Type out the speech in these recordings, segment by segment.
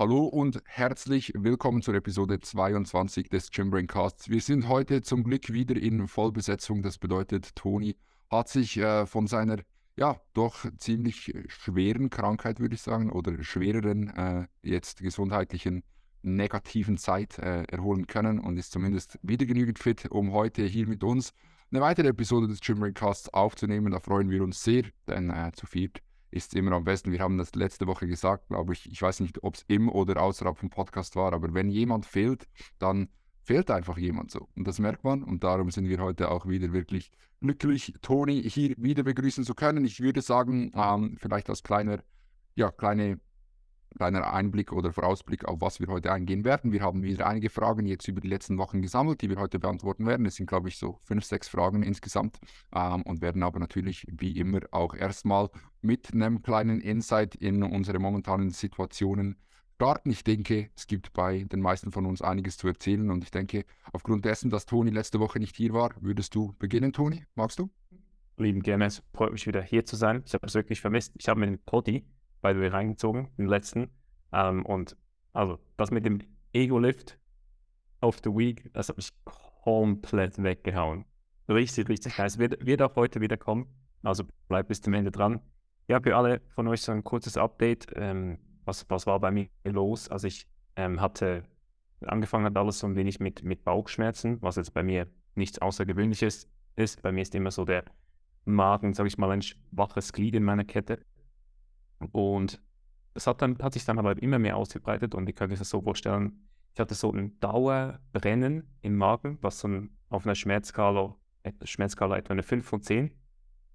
Hallo und herzlich willkommen zur Episode 22 des Gymbrain Casts. Wir sind heute zum Glück wieder in Vollbesetzung. Das bedeutet, Toni hat sich äh, von seiner ja doch ziemlich schweren Krankheit, würde ich sagen, oder schwereren äh, jetzt gesundheitlichen negativen Zeit äh, erholen können und ist zumindest wieder genügend fit, um heute hier mit uns eine weitere Episode des Gymbrain Casts aufzunehmen. Da freuen wir uns sehr, denn äh, zu viert ist immer am besten. Wir haben das letzte Woche gesagt, glaube ich. Ich weiß nicht, ob es im oder außerhalb vom Podcast war, aber wenn jemand fehlt, dann fehlt einfach jemand so. Und das merkt man. Und darum sind wir heute auch wieder wirklich glücklich, Toni hier wieder begrüßen zu können. Ich würde sagen, ähm, vielleicht als kleiner, ja, kleine kleiner Einblick oder Vorausblick, auf was wir heute eingehen werden. Wir haben wieder einige Fragen jetzt über die letzten Wochen gesammelt, die wir heute beantworten werden. Es sind, glaube ich, so fünf, sechs Fragen insgesamt ähm, und werden aber natürlich wie immer auch erstmal mit einem kleinen Insight in unsere momentanen Situationen starten. Ich denke, es gibt bei den meisten von uns einiges zu erzählen und ich denke, aufgrund dessen, dass Toni letzte Woche nicht hier war, würdest du beginnen, Toni? Magst du? Lieben es freut mich wieder hier zu sein. Ich habe es wirklich vermisst. Ich habe mir den Poddy by the way, reingezogen, den letzten. Ähm, und also das mit dem Ego-Lift of the Week, das hat mich komplett weggehauen. Richtig, richtig nice. Wird, wird auch heute wieder kommen. Also bleibt bis zum Ende dran. Ja, für alle von euch so ein kurzes Update. Ähm, was, was war bei mir los? Also ich ähm, hatte angefangen hat alles so ein wenig mit, mit Bauchschmerzen, was jetzt bei mir nichts Außergewöhnliches ist. Bei mir ist immer so der Magen, sage ich mal, ein schwaches Glied in meiner Kette. Und das hat, dann, hat sich dann aber immer mehr ausgebreitet und ich kann mir das so vorstellen, ich hatte so ein Dauerbrennen im Magen, was ein, auf einer Schmerzskala, Schmerzskala etwa eine 5 von 10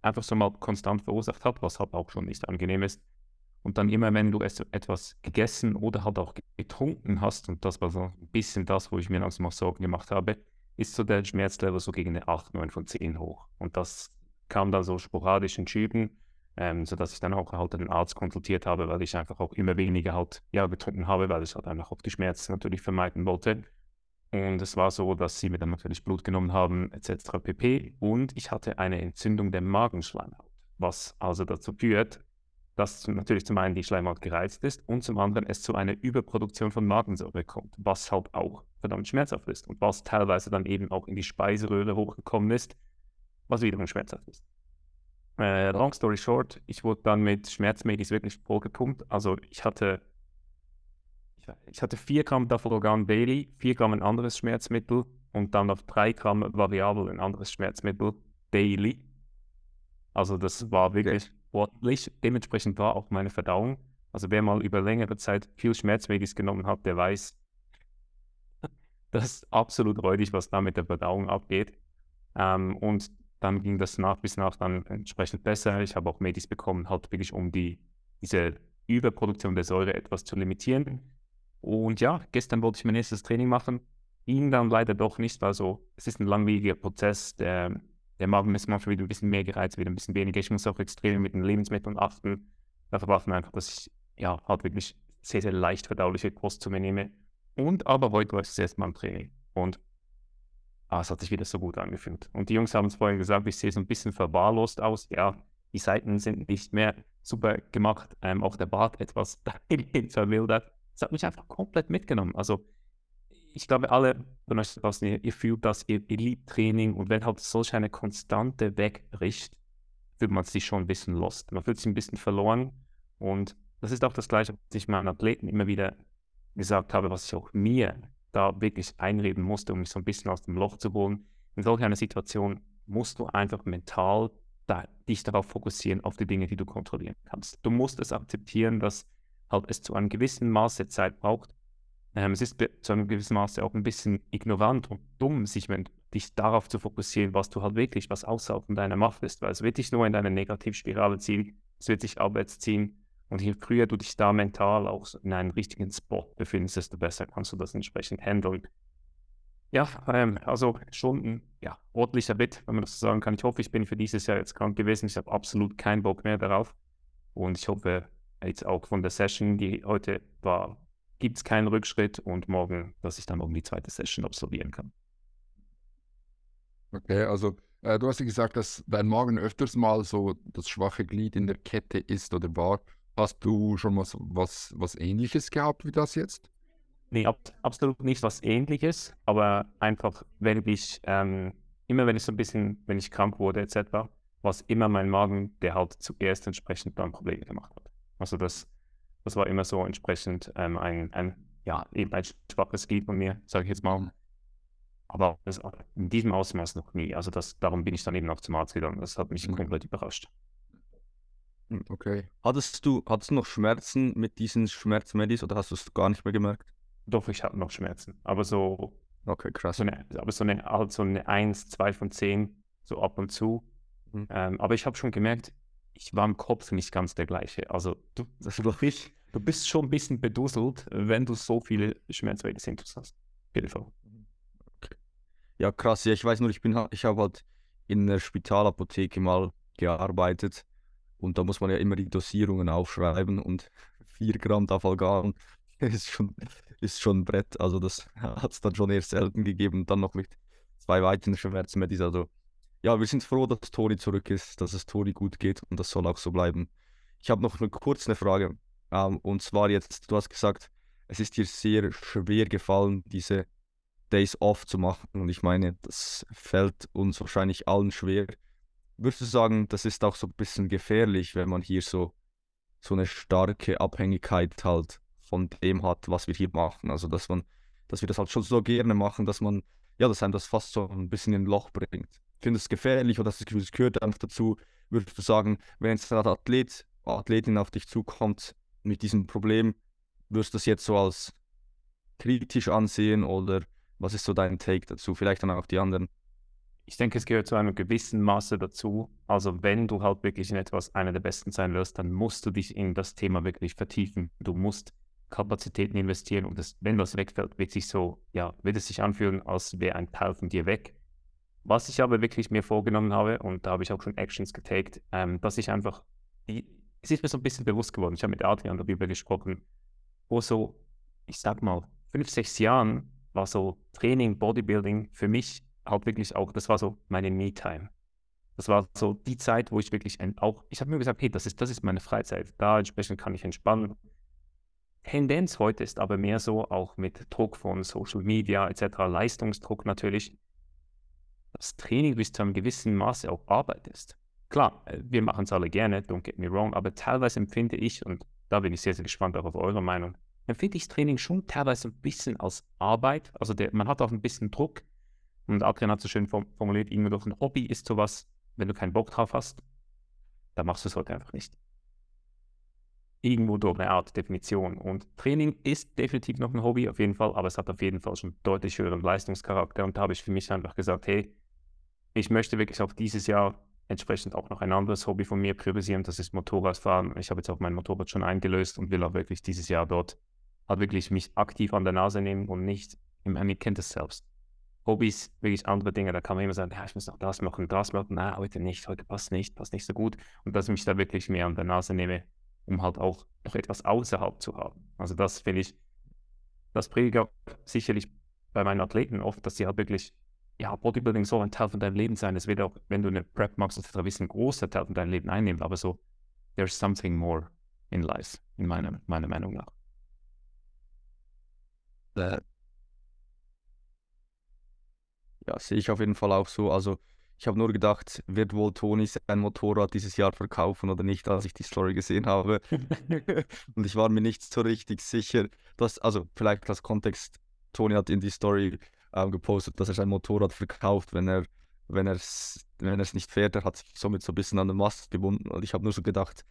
einfach so mal konstant verursacht hat, was halt auch schon nicht angenehm ist. Und dann immer, wenn du etwas gegessen oder halt auch getrunken hast, und das war so ein bisschen das, wo ich mir langsam auch Sorgen gemacht habe, ist so der Schmerzlevel so gegen eine 8, 9 von 10 hoch. Und das kam dann so sporadisch in Schüben ähm, sodass ich dann auch halt den Arzt konsultiert habe, weil ich einfach auch immer weniger halt ja, getrunken habe, weil ich halt einfach auch die Schmerzen natürlich vermeiden wollte. Und es war so, dass sie mir dann natürlich Blut genommen haben, etc. pp. Und ich hatte eine Entzündung der Magenschleimhaut, was also dazu führt, dass natürlich zum einen die Schleimhaut gereizt ist und zum anderen es zu einer Überproduktion von Magensäure kommt, was halt auch verdammt schmerzhaft ist und was teilweise dann eben auch in die Speiseröhre hochgekommen ist, was wiederum schmerzhaft ist. Äh, long story short, ich wurde dann mit Schmerzmedis wirklich vollgepumpt. Also ich hatte, ich hatte 4 Gramm Dafalogan Daily, 4 Gramm ein anderes Schmerzmittel und dann auf 3 Gramm variabel ein anderes Schmerzmittel Daily. Also das war wirklich ordentlich. Dementsprechend war auch meine Verdauung. Also wer mal über längere Zeit viel Schmerzmedis genommen hat, der weiß, das ist absolut räudig, was da mit der Verdauung abgeht. Ähm, und dann ging das nach bis nach dann entsprechend besser. Ich habe auch Medis bekommen, halt wirklich um die, diese Überproduktion der Säure etwas zu limitieren. Und ja, gestern wollte ich mein erstes Training machen. Ging dann leider doch nicht, weil so, es ist ein langwieriger Prozess. Der, der Magen ist manchmal wieder ein bisschen mehr gereizt, wieder ein bisschen weniger. Ich muss auch extrem mit den Lebensmitteln achten. Dafür war es mir einfach, dass ich ja halt wirklich sehr, sehr leicht verdauliche Kost zu mir nehme. Und aber heute läuft es erstmal im Training. Und ah, es hat sich wieder so gut angefühlt. Und die Jungs haben es vorhin gesagt, ich sehe so ein bisschen verwahrlost aus. Ja, die Seiten sind nicht mehr super gemacht, ähm, auch der Bart etwas verwildert. Das hat mich einfach komplett mitgenommen. Also ich glaube, alle von euch draußen, ihr, ihr fühlt das, ihr, ihr liebt Training und wenn halt solch eine Konstante wegbricht, fühlt man sich schon ein bisschen lost. Man fühlt sich ein bisschen verloren und das ist auch das Gleiche, was ich meinen Athleten immer wieder gesagt habe, was ich auch mir da wirklich einreden musste, um mich so ein bisschen aus dem Loch zu holen. In solch einer Situation musst du einfach mental da, dich darauf fokussieren, auf die Dinge, die du kontrollieren kannst. Du musst es akzeptieren, dass halt es zu einem gewissen Maße Zeit braucht. Ähm, es ist zu einem gewissen Maße auch ein bisschen ignorant und dumm, sich wenn, dich darauf zu fokussieren, was du halt wirklich, was außerhalb von deiner Macht ist, weil es wird dich nur in deine Negativspirale ziehen, es wird sich abwärts ziehen und je früher du dich da mental auch in einem richtigen Spot befindest, desto besser kannst du das entsprechend handeln. Ja, ähm, also schon ein ja, ordentlicher Bit, wenn man das so sagen kann. Ich hoffe, ich bin für dieses Jahr jetzt krank gewesen. Ich habe absolut keinen Bock mehr darauf. Und ich hoffe, jetzt auch von der Session, die heute war, gibt es keinen Rückschritt und morgen, dass ich dann morgen die zweite Session absolvieren kann. Okay, also äh, du hast ja gesagt, dass dein Morgen öfters mal so das schwache Glied in der Kette ist oder war. Hast du schon was, was, was ähnliches gehabt wie das jetzt? Nee, ab, absolut nicht was ähnliches, aber einfach, wenn ich, ähm, immer wenn ich so ein bisschen, wenn ich krank wurde etc., war es immer mein Magen, der halt zuerst entsprechend dann Probleme gemacht hat. Also das, das war immer so entsprechend ähm, ein, ein, ja, eben ein schwaches Glied von mir, sage ich jetzt mal. Aber in diesem Ausmaß noch nie. Also das, darum bin ich dann eben auch zum Arzt gegangen. Das hat mich Mhm. komplett überrascht. Hm, Okay. Hattest du, hattest du noch Schmerzen mit diesen Schmerzmedis oder hast du es gar nicht mehr gemerkt? Doch, ich hatte noch Schmerzen. Aber so, Okay, krass. so eine, aber so eine, halt so eine 1, 2 von 10, so ab und zu. Mhm. Ähm, aber ich habe schon gemerkt, ich war im Kopf nicht ganz der gleiche. Also du, Das glaube ich. du bist schon ein bisschen beduselt, wenn du so viele Schmerzmedizin hast. Auf jeden Fall. Ja, krass. Ja, ich weiß nur, ich bin, ich habe halt in der Spitalapotheke mal gearbeitet und da muss man ja immer die Dosierungen aufschreiben und 4 Gramm Dafalgan ist schon, ist schon ein Brett. Also das hat es dann schon eher selten gegeben. Dann noch mit zwei weiteren Schmerzmedis. Also ja, wir sind froh, dass Toni zurück ist, dass es Toni gut geht und das soll auch so bleiben. Ich habe noch eine, kurz eine Frage. Ähm, und zwar jetzt, du hast gesagt, es ist dir sehr schwer gefallen, diese Days off zu machen. Und ich meine, das fällt uns wahrscheinlich allen schwer. Würdest du sagen, das ist auch so ein bisschen gefährlich, wenn man hier so, so eine starke Abhängigkeit halt von dem hat, was wir hier machen? Also, dass man, dass wir das halt schon so gerne machen, dass man, ja, dass einem das fast so ein bisschen in ein Loch bringt. Findest du es gefährlich oder das gehört einfach dazu? Würdest du sagen, wenn jetzt ein Athlet, Athletin auf dich zukommt mit diesem Problem, würdest du das jetzt so als kritisch ansehen oder was ist so dein Take dazu? Vielleicht dann auch die anderen. Ich denke, es gehört zu einem gewissen Maße dazu. Also wenn du halt wirklich in etwas einer der Besten sein wirst, dann musst du dich in das Thema wirklich vertiefen. Du musst Kapazitäten investieren und das, wenn das wegfällt, wird sich so, ja, wird es sich anfühlen, als wäre ein Teil von dir weg. Was ich aber wirklich mir vorgenommen habe, und da habe ich auch schon Actions getaked, ähm, dass ich einfach, die, es ist mir so ein bisschen bewusst geworden, ich habe mit Adrian darüber gesprochen, vor so, ich sag mal, fünf, sechs Jahren war so Training, Bodybuilding für mich halt wirklich auch, das war so meine Me-Time. Das war so die Zeit, wo ich wirklich auch, ich habe mir gesagt, hey, das ist, das ist meine Freizeit. Da entsprechend kann ich entspannen. Tendenz heute ist aber mehr so, auch mit Druck von Social Media etc., Leistungsdruck natürlich, dass Training bis zu einem gewissen Maße auch Arbeit ist. Klar, äh, wir machen es alle gerne, don't get me wrong, aber teilweise empfinde ich, und da bin ich sehr, sehr gespannt auch auf eure Meinung, empfinde ich Training schon teilweise ein bisschen als Arbeit. Also der, man hat auch ein bisschen Druck. Und Adrian hat so schön form- formuliert, irgendwo durch ein Hobby ist sowas, wenn du keinen Bock drauf hast, dann machst du es heute einfach nicht. Irgendwo durch eine Art Definition. Und Training ist definitiv noch ein Hobby, auf jeden Fall, aber es hat auf jeden Fall schon deutlich höheren Leistungscharakter. Und da habe ich für mich einfach gesagt, hey, ich möchte wirklich auf dieses Jahr entsprechend auch noch ein anderes Hobby von mir priorisieren, das ist Motorradfahren. Ich habe jetzt auch mein Motorrad schon eingelöst und will auch wirklich dieses Jahr dort halt wirklich mich aktiv an der Nase nehmen und nicht, ich meine, ihr kennt es selbst. Hobbys, wirklich andere Dinge, da kann man immer sagen, ja, ich muss noch das machen, das machen, na, heute nicht, heute passt nicht, passt nicht so gut. Und dass ich mich da wirklich mehr an der Nase nehme, um halt auch noch etwas außerhalb zu haben. Also das finde ich, das predige auch sicherlich bei meinen Athleten oft, dass sie halt wirklich, ja, Bodybuilding soll ein Teil von deinem Leben sein. Es wird auch, wenn du eine Prep machst, etc., wissen, ein großer Teil von deinem Leben einnehmen, aber so, there's something more in life, in meiner, meiner Meinung nach. Äh, Ja, sehe ich auf jeden Fall auch so. Also, ich habe nur gedacht, wird wohl Toni sein Motorrad dieses Jahr verkaufen oder nicht, als ich die Story gesehen habe. Und ich war mir nicht so richtig sicher, dass, also vielleicht als Kontext, Toni hat in die Story ähm, gepostet, dass er sein Motorrad verkauft, wenn er wenn er es wenn er's nicht fährt. Er hat sich somit so ein bisschen an den Mast gebunden. Und ich habe nur so gedacht,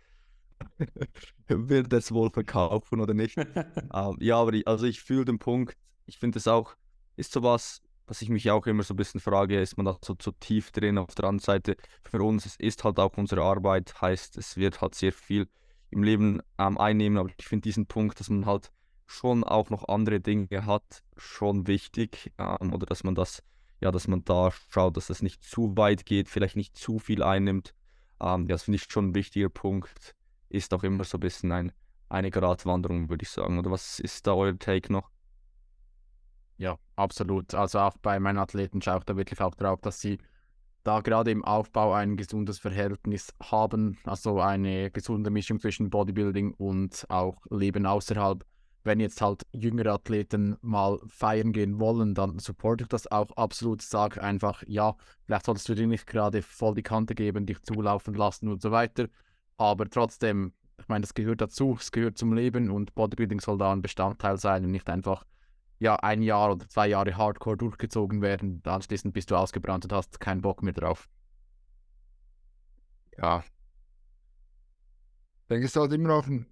wird er es wohl verkaufen oder nicht? Ähm, ja, aber ich, also ich fühle den Punkt. Ich finde es auch, ist sowas, was ich mich auch immer so ein bisschen frage, ist man da so zu tief drin auf der anderen Seite. Für uns es ist halt auch unsere Arbeit, heißt, es wird halt sehr viel im Leben ähm, einnehmen, aber ich finde diesen Punkt, dass man halt schon auch noch andere Dinge hat, schon wichtig. Ähm, oder dass man das, ja, dass man da schaut, dass das nicht zu weit geht, vielleicht nicht zu viel einnimmt. Ähm, das finde ich schon ein wichtiger Punkt. Ist auch immer so ein bisschen ein, eine Gratwanderung, würde ich sagen. Oder was ist da euer Take noch? Ja, absolut. Also auch bei meinen Athleten schaue ich da wirklich auch drauf, dass sie da gerade im Aufbau ein gesundes Verhältnis haben, also eine gesunde Mischung zwischen Bodybuilding und auch Leben außerhalb. Wenn jetzt halt jüngere Athleten mal feiern gehen wollen, dann supporte ich das auch absolut. Sag einfach, ja, vielleicht solltest du dir nicht gerade voll die Kante geben, dich zulaufen lassen und so weiter. Aber trotzdem, ich meine, das gehört dazu, es gehört zum Leben und Bodybuilding soll da ein Bestandteil sein und nicht einfach ja, ein Jahr oder zwei Jahre Hardcore durchgezogen werden. Anschließend bist du ausgebrannt und hast keinen Bock mehr drauf. Ja. Ich denke, es ist halt immer noch ein,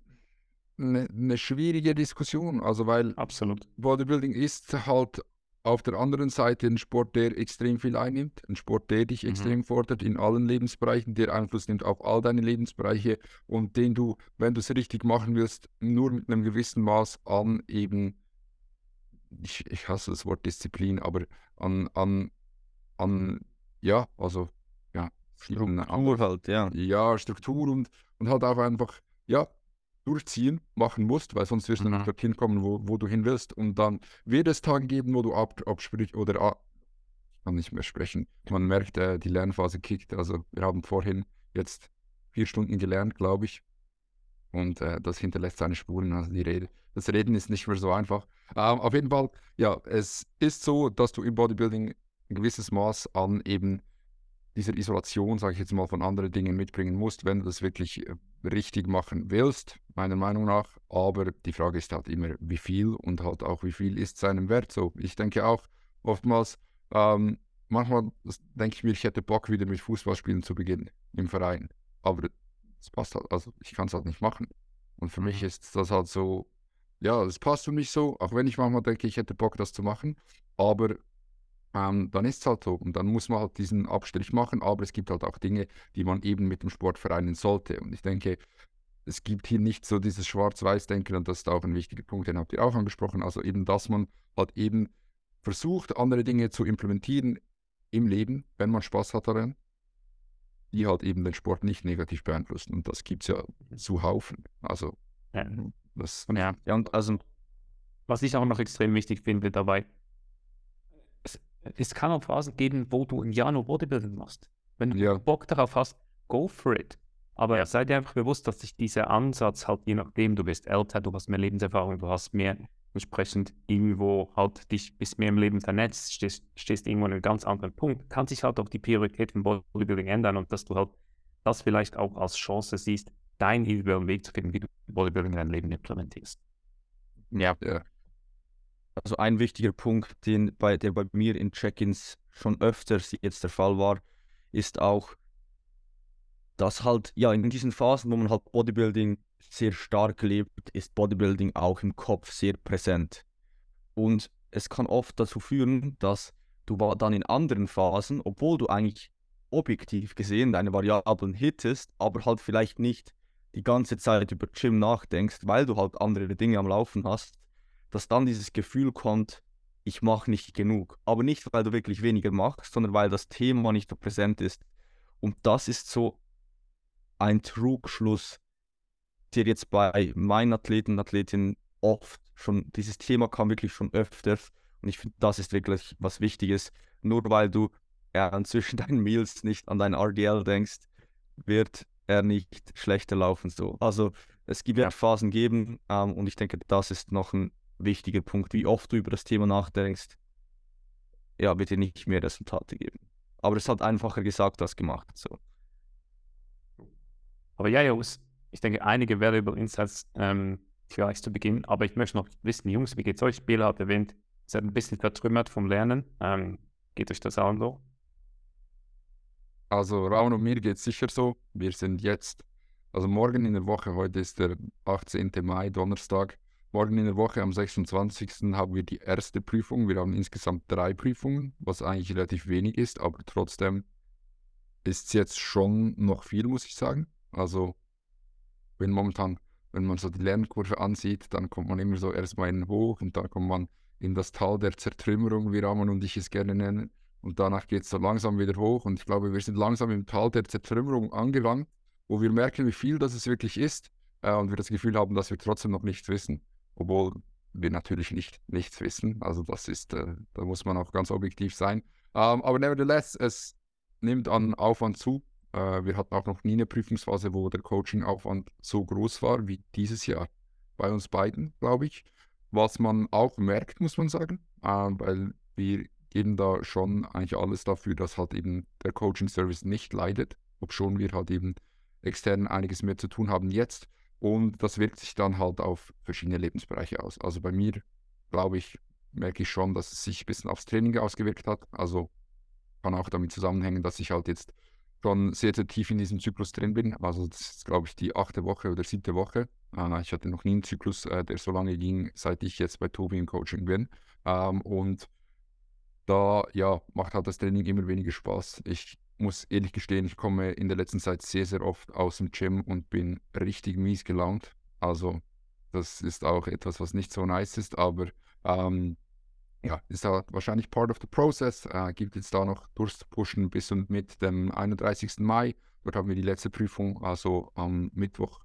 eine, eine schwierige Diskussion. Also, weil Absolut. Bodybuilding ist halt auf der anderen Seite ein Sport, der extrem viel einnimmt, ein Sport, der dich Mhm. extrem fordert in allen Lebensbereichen, der Einfluss nimmt auf all deine Lebensbereiche und den du, wenn du es richtig machen willst, nur mit einem gewissen Maß an eben, ich, ich hasse das Wort Disziplin, aber an, an, an ja, also, ja, Struktur halt, ja. ja, Struktur und, und halt auch einfach, ja, durchziehen, machen musst, weil sonst wirst du Mhm. nicht dorthin kommen, wo, wo du hin willst. Und dann wird es Tage geben, wo du ab, absprichst oder a- ich kann nicht mehr sprechen. Man merkt, äh, die Lernphase kickt. Also wir haben vorhin jetzt vier Stunden gelernt, glaube ich. Und äh, das hinterlässt seine Spuren, also die Rede. Das Reden ist nicht mehr so einfach. Ähm, auf jeden Fall, ja, es ist so, dass du im Bodybuilding ein gewisses Maß an eben dieser Isolation, sage ich jetzt mal, von anderen Dingen mitbringen musst, wenn du das wirklich äh, richtig machen willst, meiner Meinung nach. Aber die Frage ist halt immer, wie viel und halt auch, wie viel ist seinem Wert. So, ich denke auch oftmals, ähm, manchmal denke ich mir, ich hätte Bock, wieder mit Fußballspielen zu beginnen im Verein. Aber es passt halt, also ich kann es halt nicht machen. Und für mich Mhm. ist das halt so, ja, es passt für mich so, auch wenn ich manchmal denke, ich hätte Bock, das zu machen. Aber ähm, dann ist es halt so. Und dann muss man halt diesen Abstrich machen. Aber es gibt halt auch Dinge, die man eben mit dem Sport vereinen sollte. Und ich denke, es gibt hier nicht so dieses Schwarz-Weiß-Denken und das ist auch ein wichtiger Punkt, den habt ihr auch angesprochen. Also eben, dass man halt eben versucht, andere Dinge zu implementieren im Leben, wenn man Spaß hat daran, die halt eben den Sport nicht negativ beeinflussen. Und das gibt es ja zu Haufen. Also Ja. Das, ja, Ja, und also, was ich auch noch extrem wichtig finde dabei, es, es kann auch Phasen geben, wo du im Jahr nur Bodybuilding machst. Wenn du Ja. Bock darauf hast, go for it. Aber sei dir einfach bewusst, dass sich dieser Ansatz halt, je nachdem, du bist älter, du hast mehr Lebenserfahrung, du hast mehr entsprechend irgendwo halt dich bist mehr im Leben vernetzt, stehst, stehst irgendwo an einem ganz anderen Punkt, kann sich halt auch die Priorität von Bodybuilding ändern und dass du halt das vielleicht auch als Chance siehst, deinen individuellen Weg zu finden, wie du Bodybuilding in dein Leben implementierst. ja, ja, also ein wichtiger Punkt, den bei, der bei mir in Check-ins schon öfters jetzt der Fall war, ist auch, dass halt, ja, in diesen Phasen, wo man halt Bodybuilding sehr stark lebt, ist Bodybuilding auch im Kopf sehr präsent. Und es kann oft dazu führen, dass du dann in anderen Phasen, obwohl du eigentlich objektiv gesehen deine Variablen hittest, aber halt vielleicht nicht die ganze Zeit über Gym nachdenkst, weil du halt andere Dinge am Laufen hast, dass dann dieses Gefühl kommt, ich mache nicht genug. Aber nicht, weil du wirklich weniger machst, sondern weil das Thema nicht so präsent ist. Und das ist so ein Trugschluss, der jetzt bei meinen Athleten und Athletinnen oft schon, dieses Thema kam wirklich schon öfters. Und ich finde, das ist wirklich was Wichtiges. Nur weil du ja, zwischen deinen Meals nicht an dein RDL denkst, wird er nicht schlechter laufen. So. Also es gibt ja Phasen geben ähm, und ich denke, das ist noch ein wichtiger Punkt. Wie oft du über das Thema nachdenkst, ja, wird dir nicht mehr Resultate geben. Aber es hat einfacher gesagt als gemacht. So. Aber ja, Jungs, ich denke, einige valuable Insights ähm, gleich zu Beginn. Aber ich möchte noch wissen, Jungs, wie geht's euch? Bela hat erwähnt, ihr seid ein bisschen vertrümmert vom Lernen. Ähm, geht euch das auch so? Also Raun und mir geht es sicher so. Wir sind jetzt, also morgen in der Woche, heute ist der 18. Mai, Donnerstag. Morgen in der Woche am 26. haben wir die erste Prüfung. Wir haben insgesamt drei Prüfungen, was eigentlich relativ wenig ist, aber trotzdem ist es jetzt schon noch viel, muss ich sagen. Also wenn momentan, wenn man so die Lernkurve ansieht, dann kommt man immer so erstmal in den Hoch und dann kommt man in das Tal der Zertrümmerung, wie Ramon und ich es gerne nennen. Und danach geht es so langsam wieder hoch. Und ich glaube, wir sind langsam im Tal der Zertrümmerung angelangt, wo wir merken, wie viel das es wirklich ist. Äh, und wir das Gefühl haben, dass wir trotzdem noch nichts wissen. Obwohl wir natürlich nicht nichts wissen. Also das ist, äh, da muss man auch ganz objektiv sein. Ähm, aber nevertheless, es nimmt an Aufwand zu. Äh, wir hatten auch noch nie eine Prüfungsphase, wo der Coaching-Aufwand so groß war wie dieses Jahr. Bei uns beiden, glaube ich. Was man auch merkt, muss man sagen, äh, weil wir geben da schon eigentlich alles dafür, dass halt eben der Coaching-Service nicht leidet, obschon wir halt eben extern einiges mehr zu tun haben jetzt. Und das wirkt sich dann halt auf verschiedene Lebensbereiche aus. Also bei mir, glaube ich, merke ich schon, dass es sich ein bisschen aufs Training ausgewirkt hat. Also kann auch damit zusammenhängen, dass ich halt jetzt schon sehr, sehr tief in diesem Zyklus drin bin. Also das ist, glaube ich, die achte Woche oder siebte Woche. Äh, ich hatte noch nie einen Zyklus, äh, der so lange ging, seit ich jetzt bei Tobi im Coaching bin. Ähm, und da, ja, macht halt das Training immer weniger Spaß. Ich muss ehrlich gestehen, ich komme in der letzten Zeit sehr, sehr oft aus dem Gym und bin richtig mies gelaunt. Also das ist auch etwas, was nicht so nice ist, aber ähm, ja, ist da wahrscheinlich part of the process. Äh, gibt jetzt da noch durchzupushen bis und mit dem 31. Mai. Dort haben wir die letzte Prüfung, also am Mittwoch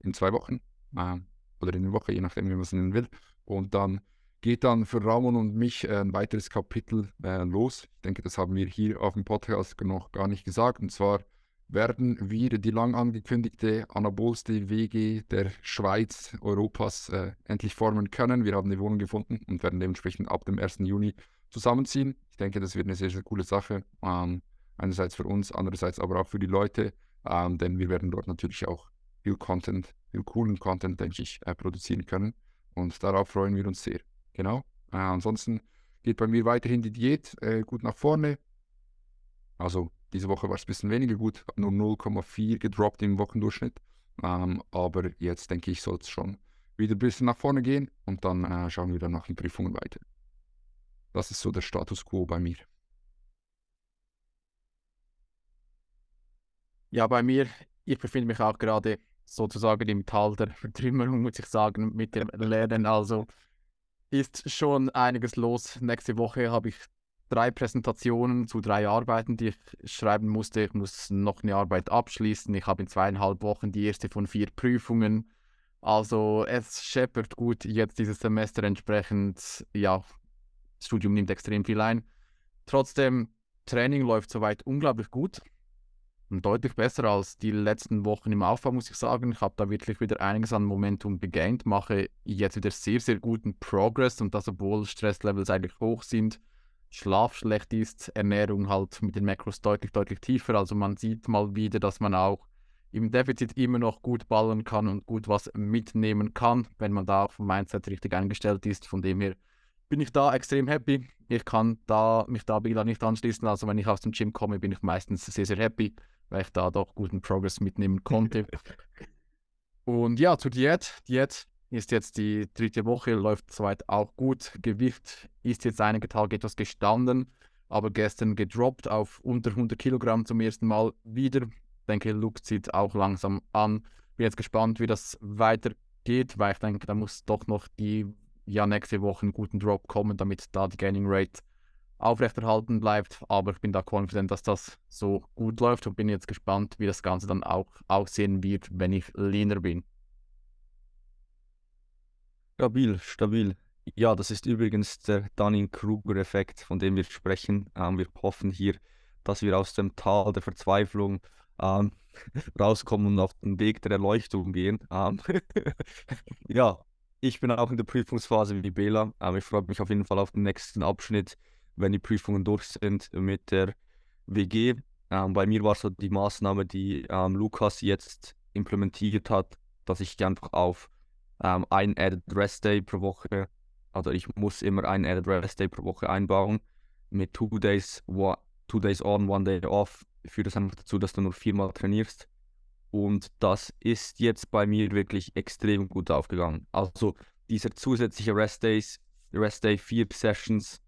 in zwei Wochen äh, oder in der Woche, je nachdem, wie man es nennen will. Und dann geht dann für Ramon und mich äh, ein weiteres Kapitel äh, los. Ich denke, das haben wir hier auf dem Podcast noch gar nicht gesagt. Und zwar werden wir die lang angekündigte anabolste WG der Schweiz, Europas äh, endlich formen können. Wir haben eine Wohnung gefunden und werden dementsprechend ab dem 1. Juni zusammenziehen. Ich denke, das wird eine sehr, sehr coole Sache. Ähm, einerseits für uns, andererseits aber auch für die Leute, ähm, denn wir werden dort natürlich auch viel Content, viel coolen Content, denke ich, äh, produzieren können. Und darauf freuen wir uns sehr. Genau. Äh, ansonsten geht bei mir weiterhin die Diät äh, gut nach vorne. Also diese Woche war es ein bisschen weniger gut, nur 0,4 gedroppt im Wochendurchschnitt. Ähm, aber jetzt denke ich, soll es schon wieder ein bisschen nach vorne gehen und dann äh, schauen wir dann nach den Prüfungen weiter. Das ist so der Status quo bei mir. Ja, bei mir, ich befinde mich auch gerade sozusagen im Tal der Vertrümmerung, muss ich sagen, mit dem Lernen. Also ist schon einiges los. Nächste Woche habe ich drei Präsentationen zu drei Arbeiten, die ich schreiben musste. Ich muss noch eine Arbeit abschließen. Ich habe in zweieinhalb Wochen die erste von vier Prüfungen. Also es scheppert gut jetzt dieses Semester entsprechend. Ja, das Studium nimmt extrem viel ein. Trotzdem, Training läuft soweit unglaublich gut. Deutlich besser als die letzten Wochen im Aufbau, muss ich sagen. Ich habe da wirklich wieder einiges an Momentum begaint, mache jetzt wieder sehr, sehr guten Progress und das, obwohl Stresslevels eigentlich hoch sind Schlaf schlecht ist, Ernährung halt mit den Makros deutlich, deutlich tiefer. Also man sieht mal wieder, dass man auch im Defizit immer noch gut ballen kann und gut was mitnehmen kann, wenn man da vom Mindset richtig eingestellt ist. Von dem her bin ich da extrem happy. Ich kann da, mich da nicht anschließen. Also wenn ich aus dem Gym komme, bin ich meistens sehr, sehr happy, weil ich da doch guten Progress mitnehmen konnte. und ja, zur Diät. Diät ist jetzt die dritte Woche, läuft soweit auch gut. Gewicht ist jetzt einige Tage etwas gestanden, aber gestern gedroppt auf unter 100 Kilogramm zum ersten Mal wieder. Ich denke, Luke zieht auch langsam an. Bin jetzt gespannt, wie das weitergeht, weil ich denke, da muss doch noch die ja, nächste Woche einen guten Drop kommen, damit da die Gaining Rate aufrechterhalten bleibt. Aber ich bin da confident, dass das so gut läuft und bin jetzt gespannt, wie das Ganze dann auch aussehen wird, wenn ich leaner bin. Stabil, stabil. Ja, das ist übrigens der Dunning-Kruger-Effekt, von dem wir sprechen. Ähm, wir hoffen hier, dass wir aus dem Tal der Verzweiflung ähm, rauskommen und auf den Weg der Erleuchtung gehen. Ähm, ja, ich bin auch in der Prüfungsphase wie Bela. Ich freue mich auf jeden Fall auf den nächsten Abschnitt, wenn die Prüfungen durch sind mit der WG. Ähm, bei mir war so die Maßnahme, die ähm, Lukas jetzt implementiert hat, dass ich einfach auf ähm, ein Added Rest Day pro Woche. Also ich muss immer einen Added Rest Day pro Woche einbauen. Mit Two Days, two days on, One Day off führt das einfach dazu, dass du nur viermal trainierst. Und das ist jetzt bei mir wirklich extrem gut aufgegangen. Also diese zusätzliche Rest Days, Rest Day, vier Sessions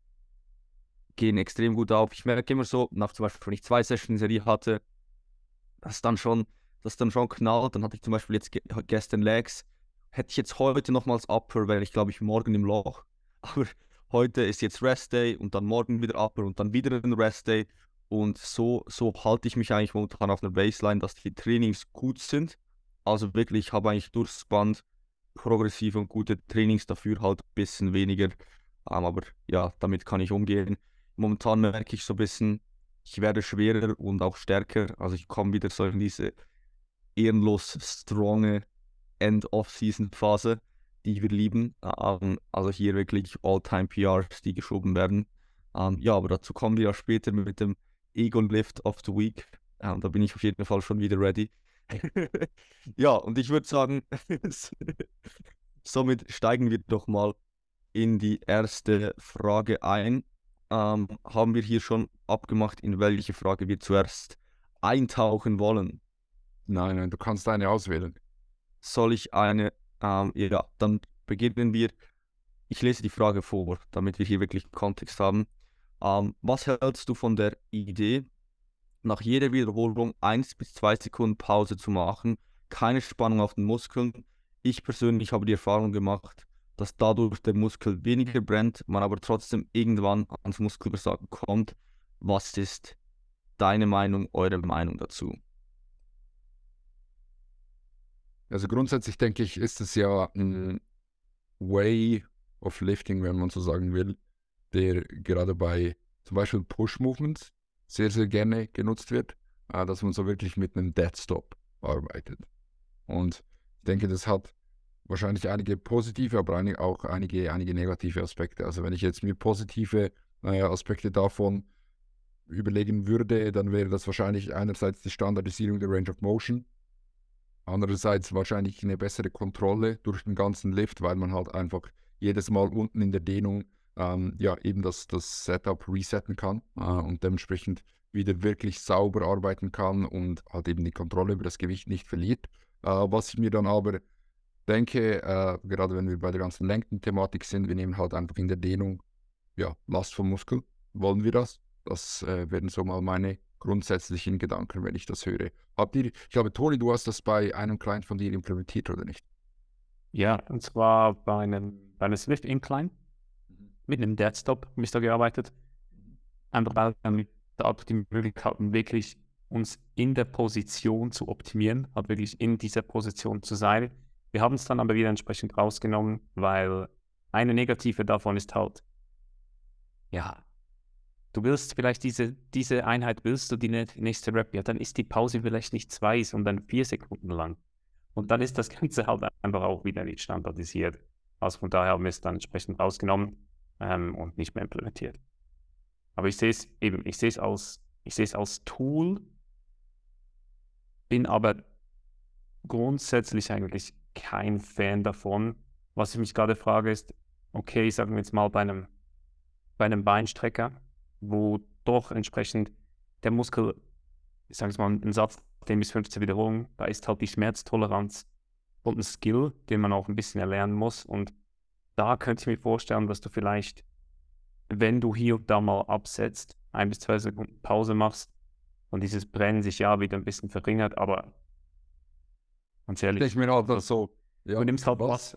gehen extrem gut auf. Ich merke immer so, nach zum Beispiel, wenn ich zwei Sessions in Serie hatte, dass dann schon, das dann schon knallt. Dann hatte ich zum Beispiel jetzt gestern Legs hätte ich jetzt heute nochmals Upper, weil ich glaube ich morgen im Loch. Aber heute ist jetzt Rest Day und dann morgen wieder Upper und dann wieder ein Rest Day. Und so, so halte ich mich eigentlich momentan auf einer Baseline, dass die Trainings gut sind. Also wirklich, ich habe eigentlich durchs Band progressive und gute Trainings, dafür halt ein bisschen weniger. Ähm, aber ja, damit kann ich umgehen. Momentan merke ich so ein bisschen, ich werde schwerer und auch stärker. Also ich komme wieder so in diese ehrenlos stronge End-of-Season-Phase, die wir lieben. Ähm, also hier wirklich All-Time-PRs, die geschoben werden. Ähm, ja, aber dazu kommen wir ja später mit dem Ego-Lift of the Week. Ähm, da bin ich auf jeden Fall schon wieder ready. ja, und ich würde sagen, somit steigen wir doch mal in die erste Frage ein. Ähm, haben wir hier schon abgemacht, in welche Frage wir zuerst eintauchen wollen? Nein, nein, du kannst eine auswählen. Soll ich eine? Ähm, ja, dann beginnen wir. Ich lese die Frage vor, damit wir hier wirklich Kontext haben. Ähm, was hältst du von der Idee, nach jeder Wiederholung 1 bis 2 Sekunden Pause zu machen, keine Spannung auf den Muskeln? Ich persönlich habe die Erfahrung gemacht, dass dadurch der Muskel weniger brennt, man aber trotzdem irgendwann ans Muskelversagen kommt. Was ist deine Meinung, eure Meinung dazu? Also grundsätzlich denke ich, ist es ja ein Way of Lifting, wenn man so sagen will, der gerade bei zum Beispiel Push-Movements sehr, sehr gerne genutzt wird, äh, dass man so wirklich mit einem Dead Stop arbeitet. Und ich denke, das hat wahrscheinlich einige positive, aber auch einige, einige negative Aspekte. Also wenn ich jetzt mir positive äh, Aspekte davon überlegen würde, dann wäre das wahrscheinlich einerseits die Standardisierung der Range of Motion, andererseits wahrscheinlich eine bessere Kontrolle durch den ganzen Lift, weil man halt einfach jedes Mal unten in der Dehnung ähm, ja eben das, das Setup resetten kann äh, und dementsprechend wieder wirklich sauber arbeiten kann und halt eben die Kontrolle über das Gewicht nicht verliert. Äh, was ich mir dann aber denke, äh, gerade wenn wir bei der ganzen Lenken-Thematik sind, wir nehmen halt einfach in der Dehnung ja, Last vom Muskel. Wollen wir das? Das äh, wären so mal meine grundsätzlichen Gedanken, wenn ich das höre. Habt ihr, ich glaube, Toni, du hast das bei einem Client von dir implementiert, oder nicht? Ja, und zwar bei einem, bei einem Swift Incline mhm. mit einem Deadstop habe ich da gearbeitet. Einfach weil wir da die Möglichkeit hatten, wirklich uns in der Position zu optimieren, halt wirklich in dieser Position zu sein wir haben es dann aber wieder entsprechend rausgenommen, weil eine negative davon ist halt, ja, du willst vielleicht diese, diese Einheit, willst du die nächste Rap, ja, dann ist die Pause vielleicht nicht zwei, sondern vier Sekunden lang. Und dann ist das Ganze halt einfach auch wieder nicht standardisiert. Also von daher haben wir es dann entsprechend rausgenommen ähm, und nicht mehr implementiert. Aber ich sehe es eben, ich sehe es als, ich sehe es als Tool, bin aber grundsätzlich eigentlich kein Fan davon. Was ich mich gerade frage ist, okay, sagen wir jetzt mal bei einem, bei einem Beinstrecker, wo doch entsprechend der Muskel, ich sage jetzt mal, ein Satz 10 bis 15 Wiederholungen, da ist halt die Schmerztoleranz und ein Skill, den man auch ein bisschen erlernen muss. Und da könnte ich mir vorstellen, dass du vielleicht, wenn du hier und da mal absetzt, ein bis zwei Sekunden Pause machst und dieses Brennen sich ja wieder ein bisschen verringert, aber Ganz ehrlich. Ich mir halt so. Ja, du nimmst halt was.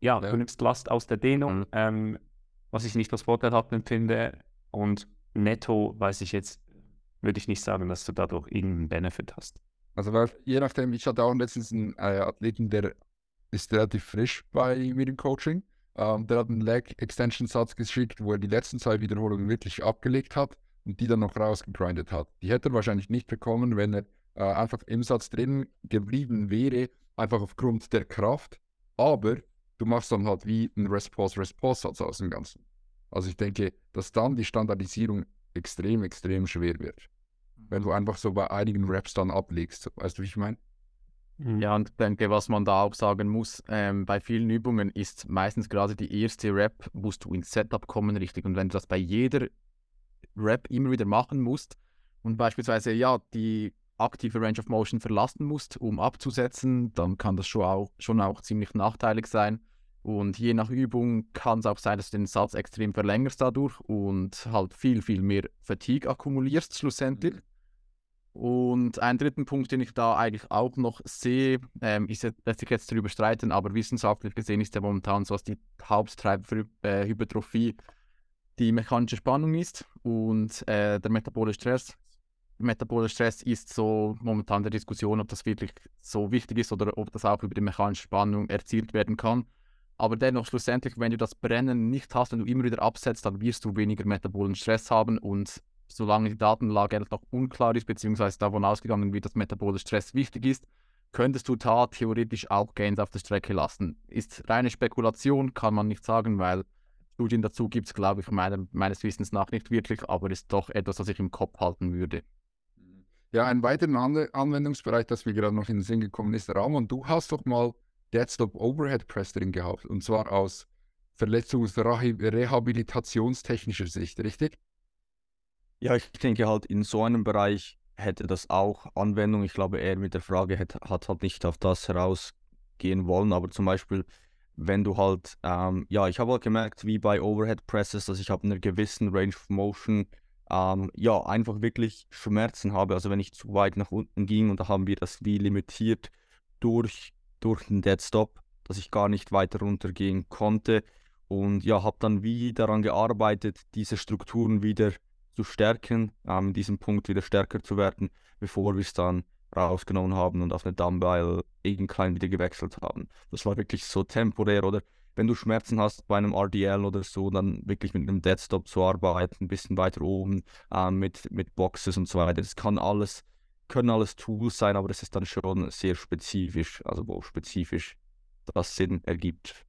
Ja, ja, du nimmst Last aus der Dehnung, mhm. ähm, was ich nicht als Vorteil habe, empfinde. Und netto weiß ich jetzt, würde ich nicht sagen, dass du dadurch irgendeinen Benefit hast. Also, weil, je nachdem, ich hatte auch letztens einen äh, Athleten, der ist relativ frisch bei mir im Coaching. Ähm, der hat einen Leg Extension Satz geschickt, wo er die letzten zwei Wiederholungen wirklich abgelegt hat und die dann noch rausgegrindet hat. Die hätte er wahrscheinlich nicht bekommen, wenn er äh, einfach im Satz drin geblieben wäre, einfach aufgrund der Kraft. Aber du machst dann halt wie ein Response-Response-Satz aus dem Ganzen. Also ich denke, dass dann die Standardisierung extrem, extrem schwer wird. Wenn du einfach so bei einigen Raps dann ablegst. Weißt du, wie ich meine? Mhm. Ja, und ich denke, was man da auch sagen muss, ähm, bei vielen Übungen ist meistens gerade die erste Rap, musst du ins Setup kommen, richtig. Und wenn du das bei jeder Rap immer wieder machen musst und beispielsweise, ja, die aktive Range of Motion verlassen musst, um abzusetzen, dann kann das schon auch, schon auch ziemlich nachteilig sein. Und je nach Übung kann es auch sein, dass du den Satz extrem verlängerst dadurch und halt viel, viel mehr Fatigue akkumulierst schlussendlich. Mhm. Und einen dritten Punkt, den ich da eigentlich auch noch sehe, ähm, ist, lässt sich jetzt darüber streiten, aber wissenschaftlich gesehen ist ja momentan so, dass die Haupttreiber für äh, Hypertrophie die mechanische Spannung ist und äh, der metabolische Stress metaboler Stress ist so momentan der Diskussion, ob das wirklich so wichtig ist oder ob das auch über die mechanische Spannung erzielt werden kann. Aber dennoch schlussendlich, wenn du das Brennen nicht hast, wenn du immer wieder absetzt, dann wirst du weniger metabolen Stress haben und solange die Datenlage noch unklar ist, beziehungsweise davon ausgegangen wird, dass metabolischer Stress wichtig ist, könntest du da theoretisch auch Gains auf der Strecke lassen. Ist reine Spekulation, kann man nicht sagen, weil Studien dazu gibt es, glaube ich, meiner, meines Wissens nach nicht wirklich, aber ist doch etwas, was ich im Kopf halten würde. Ja, ein weiterer An Anwendungsbereich, das mir gerade noch in den Sinn gekommen ist, Ramon, du hast doch mal Deadstop Overhead Press drin gehabt, und zwar aus verletzungsrehabilitationstechnischer Sicht, richtig? Ja, ich denke halt, in so einem Bereich hätte das auch Anwendung. Ich glaube, er mit der Frage hat, hat halt nicht auf das herausgehen wollen, aber zum Beispiel, wenn du halt, ähm, ja, ich habe halt gemerkt, wie bei Overhead Presses, dass ich ab einer gewissen Range of Motion, ähm, ja, einfach wirklich Schmerzen habe. Also wenn ich zu weit nach unten ging und da haben wir das wie limitiert durch, durch den Dead Stop, dass ich gar nicht weiter runtergehen konnte. Und ja, habe dann wie daran gearbeitet, diese Strukturen wieder zu stärken, ähm, in diesem Punkt wieder stärker zu werden, bevor wir es dann rausgenommen haben und auf eine Dumbbell klein wieder gewechselt haben. Das war wirklich so temporär oder wenn du Schmerzen hast bei einem RDL oder so, dann wirklich mit einem Deadstop zu arbeiten, ein bisschen weiter oben ähm, mit, mit Boxes und so weiter. Das kann alles, können alles Tools sein, aber das ist dann schon sehr spezifisch, also wo spezifisch das Sinn ergibt.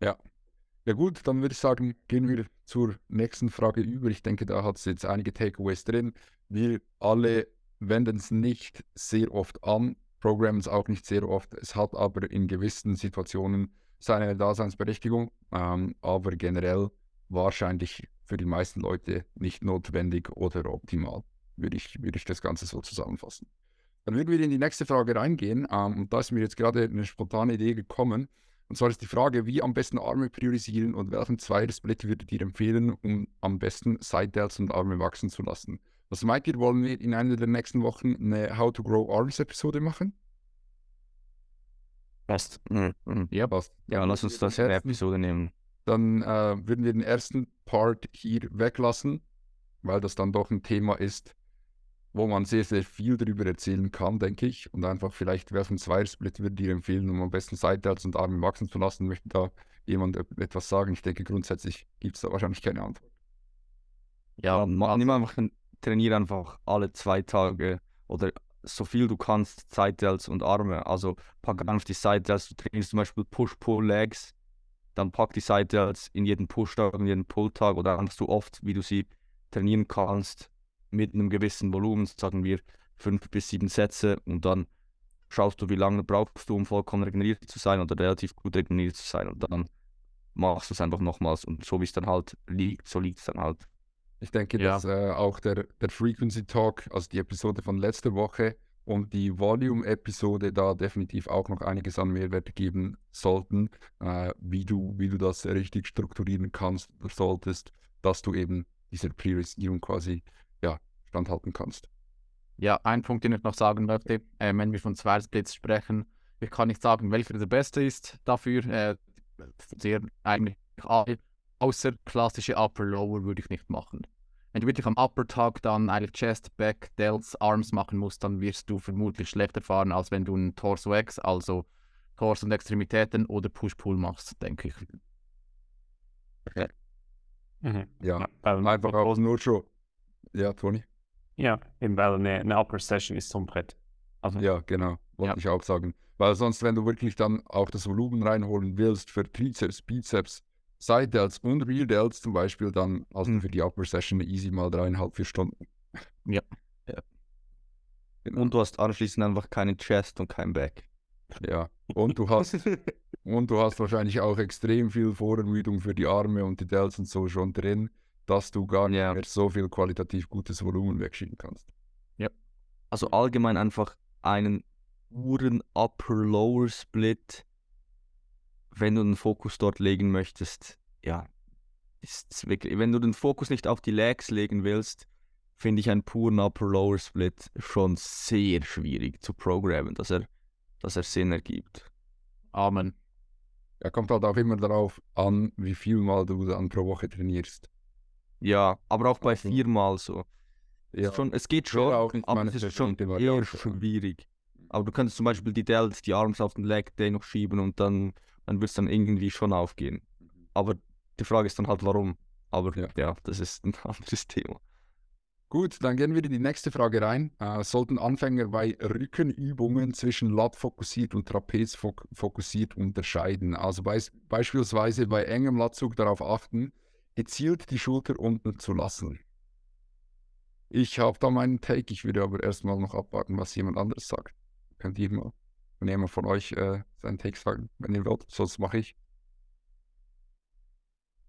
Ja. Ja gut, dann würde ich sagen, gehen wir zur nächsten Frage über. Ich denke, da hat es jetzt einige Takeaways drin. Wir alle wenden es nicht sehr oft an, programmen es auch nicht sehr oft. Es hat aber in gewissen Situationen seine Daseinsberechtigung, ähm, aber generell wahrscheinlich für die meisten Leute nicht notwendig oder optimal, würde ich, würde ich das Ganze so zusammenfassen. Dann würden wir in die nächste Frage reingehen. Ähm, und da ist mir jetzt gerade eine spontane Idee gekommen. Und zwar ist die Frage, wie am besten Arme priorisieren und welchen Zweiersplit würdet ihr empfehlen, um am besten Side-Delts und Arme wachsen zu lassen? Was meint ihr, wollen wir in einer der nächsten Wochen eine How to Grow Arms Episode machen? Passt. Mhm. Mhm. Ja, passt. Ja, lass uns das in der Episode nehmen. Dann äh, würden wir den ersten Part hier weglassen, weil das dann doch ein Thema ist, wo man sehr, sehr viel darüber erzählen kann, denke ich. Und einfach vielleicht, welchen Zweiersplit würde ihr empfehlen, um am besten Seitwärts und Arme wachsen zu lassen? Möchte da jemand etwas sagen? Ich denke, grundsätzlich gibt es da wahrscheinlich keine Antwort. Ja, nimm einfach, trainiere einfach alle zwei Tage oder so viel du kannst Seitwärts und Arme. Also pack einfach die Seitwärts, du trainierst zum Beispiel Push-Pull-Legs, dann pack die Seitwärts in jeden Push-Tag, in jeden Pull-Tag oder einfach so oft, wie du sie trainieren kannst mit einem gewissen Volumen, sagen wir fünf bis sieben Sätze und dann schaust du, wie lange brauchst du, um vollkommen regeneriert zu sein oder relativ gut regeneriert zu sein und dann machst du es einfach nochmals und so wie es dann halt liegt, so liegt es dann halt. Ich denke, ja. dass äh, auch der, der Frequency Talk, also die Episode von letzter Woche und die Volume-Episode da definitiv auch noch einiges an Mehrwert geben sollten, äh, wie, du, wie du das richtig strukturieren kannst oder solltest, dass du eben dieser Priorisierung quasi standhalten kannst. Ja, ein Punkt, den ich noch sagen möchte, äh, wenn wir von Zweiersplits sprechen, ich kann nicht sagen, welcher der beste ist dafür. Äh, sehr eigentlich alle, außer klassische Upper-Lower würde ich nicht machen. Wenn du wirklich am Upper-Tag dann eigentlich Chest, Back, Delts, Arms machen musst, dann wirst du vermutlich schlechter fahren, als wenn du einen Torso-X, also Torso und Extremitäten oder Push-Pull machst, denke ich. Okay. Mhm. Ja, einfach auch nur schon. Ja, Toni. Ja, eben weil eine, eine Upper Session ist zum Brett. Also, ja, genau, wollte ja. ich auch sagen. Weil sonst, wenn du wirklich dann auch das Volumen reinholen willst für Trizeps, Bizeps, Side Delts und Real Delts zum Beispiel, dann hast du für die Upper Session easy mal dreieinhalb, vier Stunden. Ja. ja. Genau. Und du hast anschließend einfach keine Chest und kein Back. Ja. Und du hast und du hast wahrscheinlich auch extrem viel Vorermüdung für die Arme und die Delts und so schon drin dass du gar nicht yeah. mehr so viel qualitativ gutes Volumen wegschieben kannst. Ja. Also allgemein einfach einen puren Upper-Lower-Split, wenn du den Fokus dort legen möchtest, ja, ist wirklich, wenn du den Fokus nicht auf die Legs legen willst, finde ich einen puren Upper-Lower-Split schon sehr schwierig zu programmen, dass er, dass er Sinn ergibt. Amen. Er kommt halt auch immer darauf an, wie viel Mal du dann pro Woche trainierst. Ja, aber auch bei also, viermal so. Ja. Schon, es geht schon, auch aber es ist schon eher schwierig. Aber du könntest zum Beispiel die Delts, die Arms auf den Leg Day noch schieben und dann, dann wird es dann irgendwie schon aufgehen. Aber die Frage ist dann halt, warum? Aber Ja. ja, das ist ein anderes Thema. Gut, dann gehen wir in die nächste Frage rein. Äh, sollten Anfänger bei Rückenübungen zwischen Lat fokussiert und Trapez fok fokussiert unterscheiden? Also beis beispielsweise bei engem Latzug darauf achten, gezielt die Schulter unten zu lassen. Ich habe da meinen Take, ich würde aber erstmal noch abwarten, was jemand anderes sagt. Könnt ihr mal, wenn von euch äh, seinen Take sagen, wenn ihr wollt, sonst mache ich.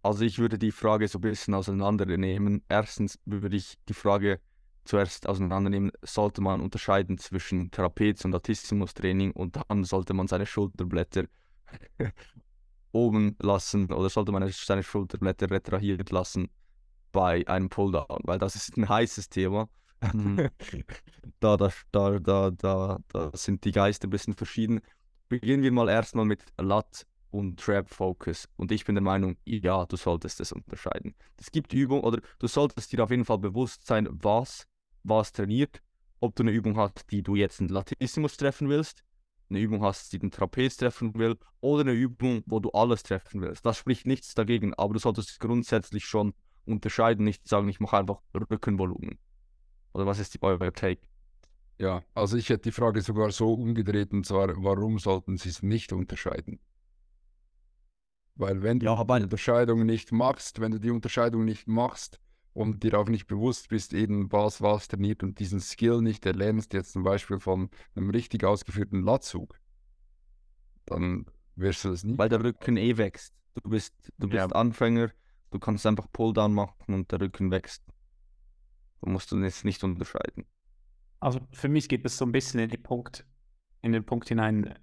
Also ich würde die Frage so ein bisschen auseinandernehmen. Erstens würde ich die Frage zuerst auseinandernehmen, sollte man unterscheiden zwischen Trapez- und Latissimus-Training und dann sollte man seine Schulterblätter oben lassen oder sollte man seine Schulterblätter retrahiert lassen bei einem Pulldown, weil das ist ein heißes Thema. Mhm. da, da, da, da, da, da sind die Geister ein bisschen verschieden. Beginnen wir mal erstmal mit Lat und Trap Focus. Und ich bin der Meinung, ja, du solltest es unterscheiden. Es gibt Übungen, oder du solltest dir auf jeden Fall bewusst sein, was, was trainiert. Ob du eine Übung hast, die du jetzt einen Latissimus treffen willst, eine Übung hast, die den Trapez treffen will, oder eine Übung, wo du alles treffen willst. Das spricht nichts dagegen, aber du solltest grundsätzlich schon unterscheiden, nicht sagen, ich mache einfach Rückenvolumen. Oder was ist die euer Take? Ja, also ich hätte die Frage sogar so umgedreht und zwar, warum sollten sie es nicht unterscheiden? Weil wenn du Ja, aber- die Unterscheidung nicht machst, wenn du die Unterscheidung nicht machst und dir auch nicht bewusst bist, eben was was trainiert und diesen Skill nicht erlernst, jetzt zum Beispiel von einem richtig ausgeführten Latzug, dann wirst du das nie. Weil der Rücken eh wächst. Du bist, du bist Ja. Anfänger, du kannst einfach Pulldown machen und der Rücken wächst. Du musst du jetzt nicht unterscheiden. Also für mich geht es so ein bisschen in, die Punkt, in den Punkt hinein,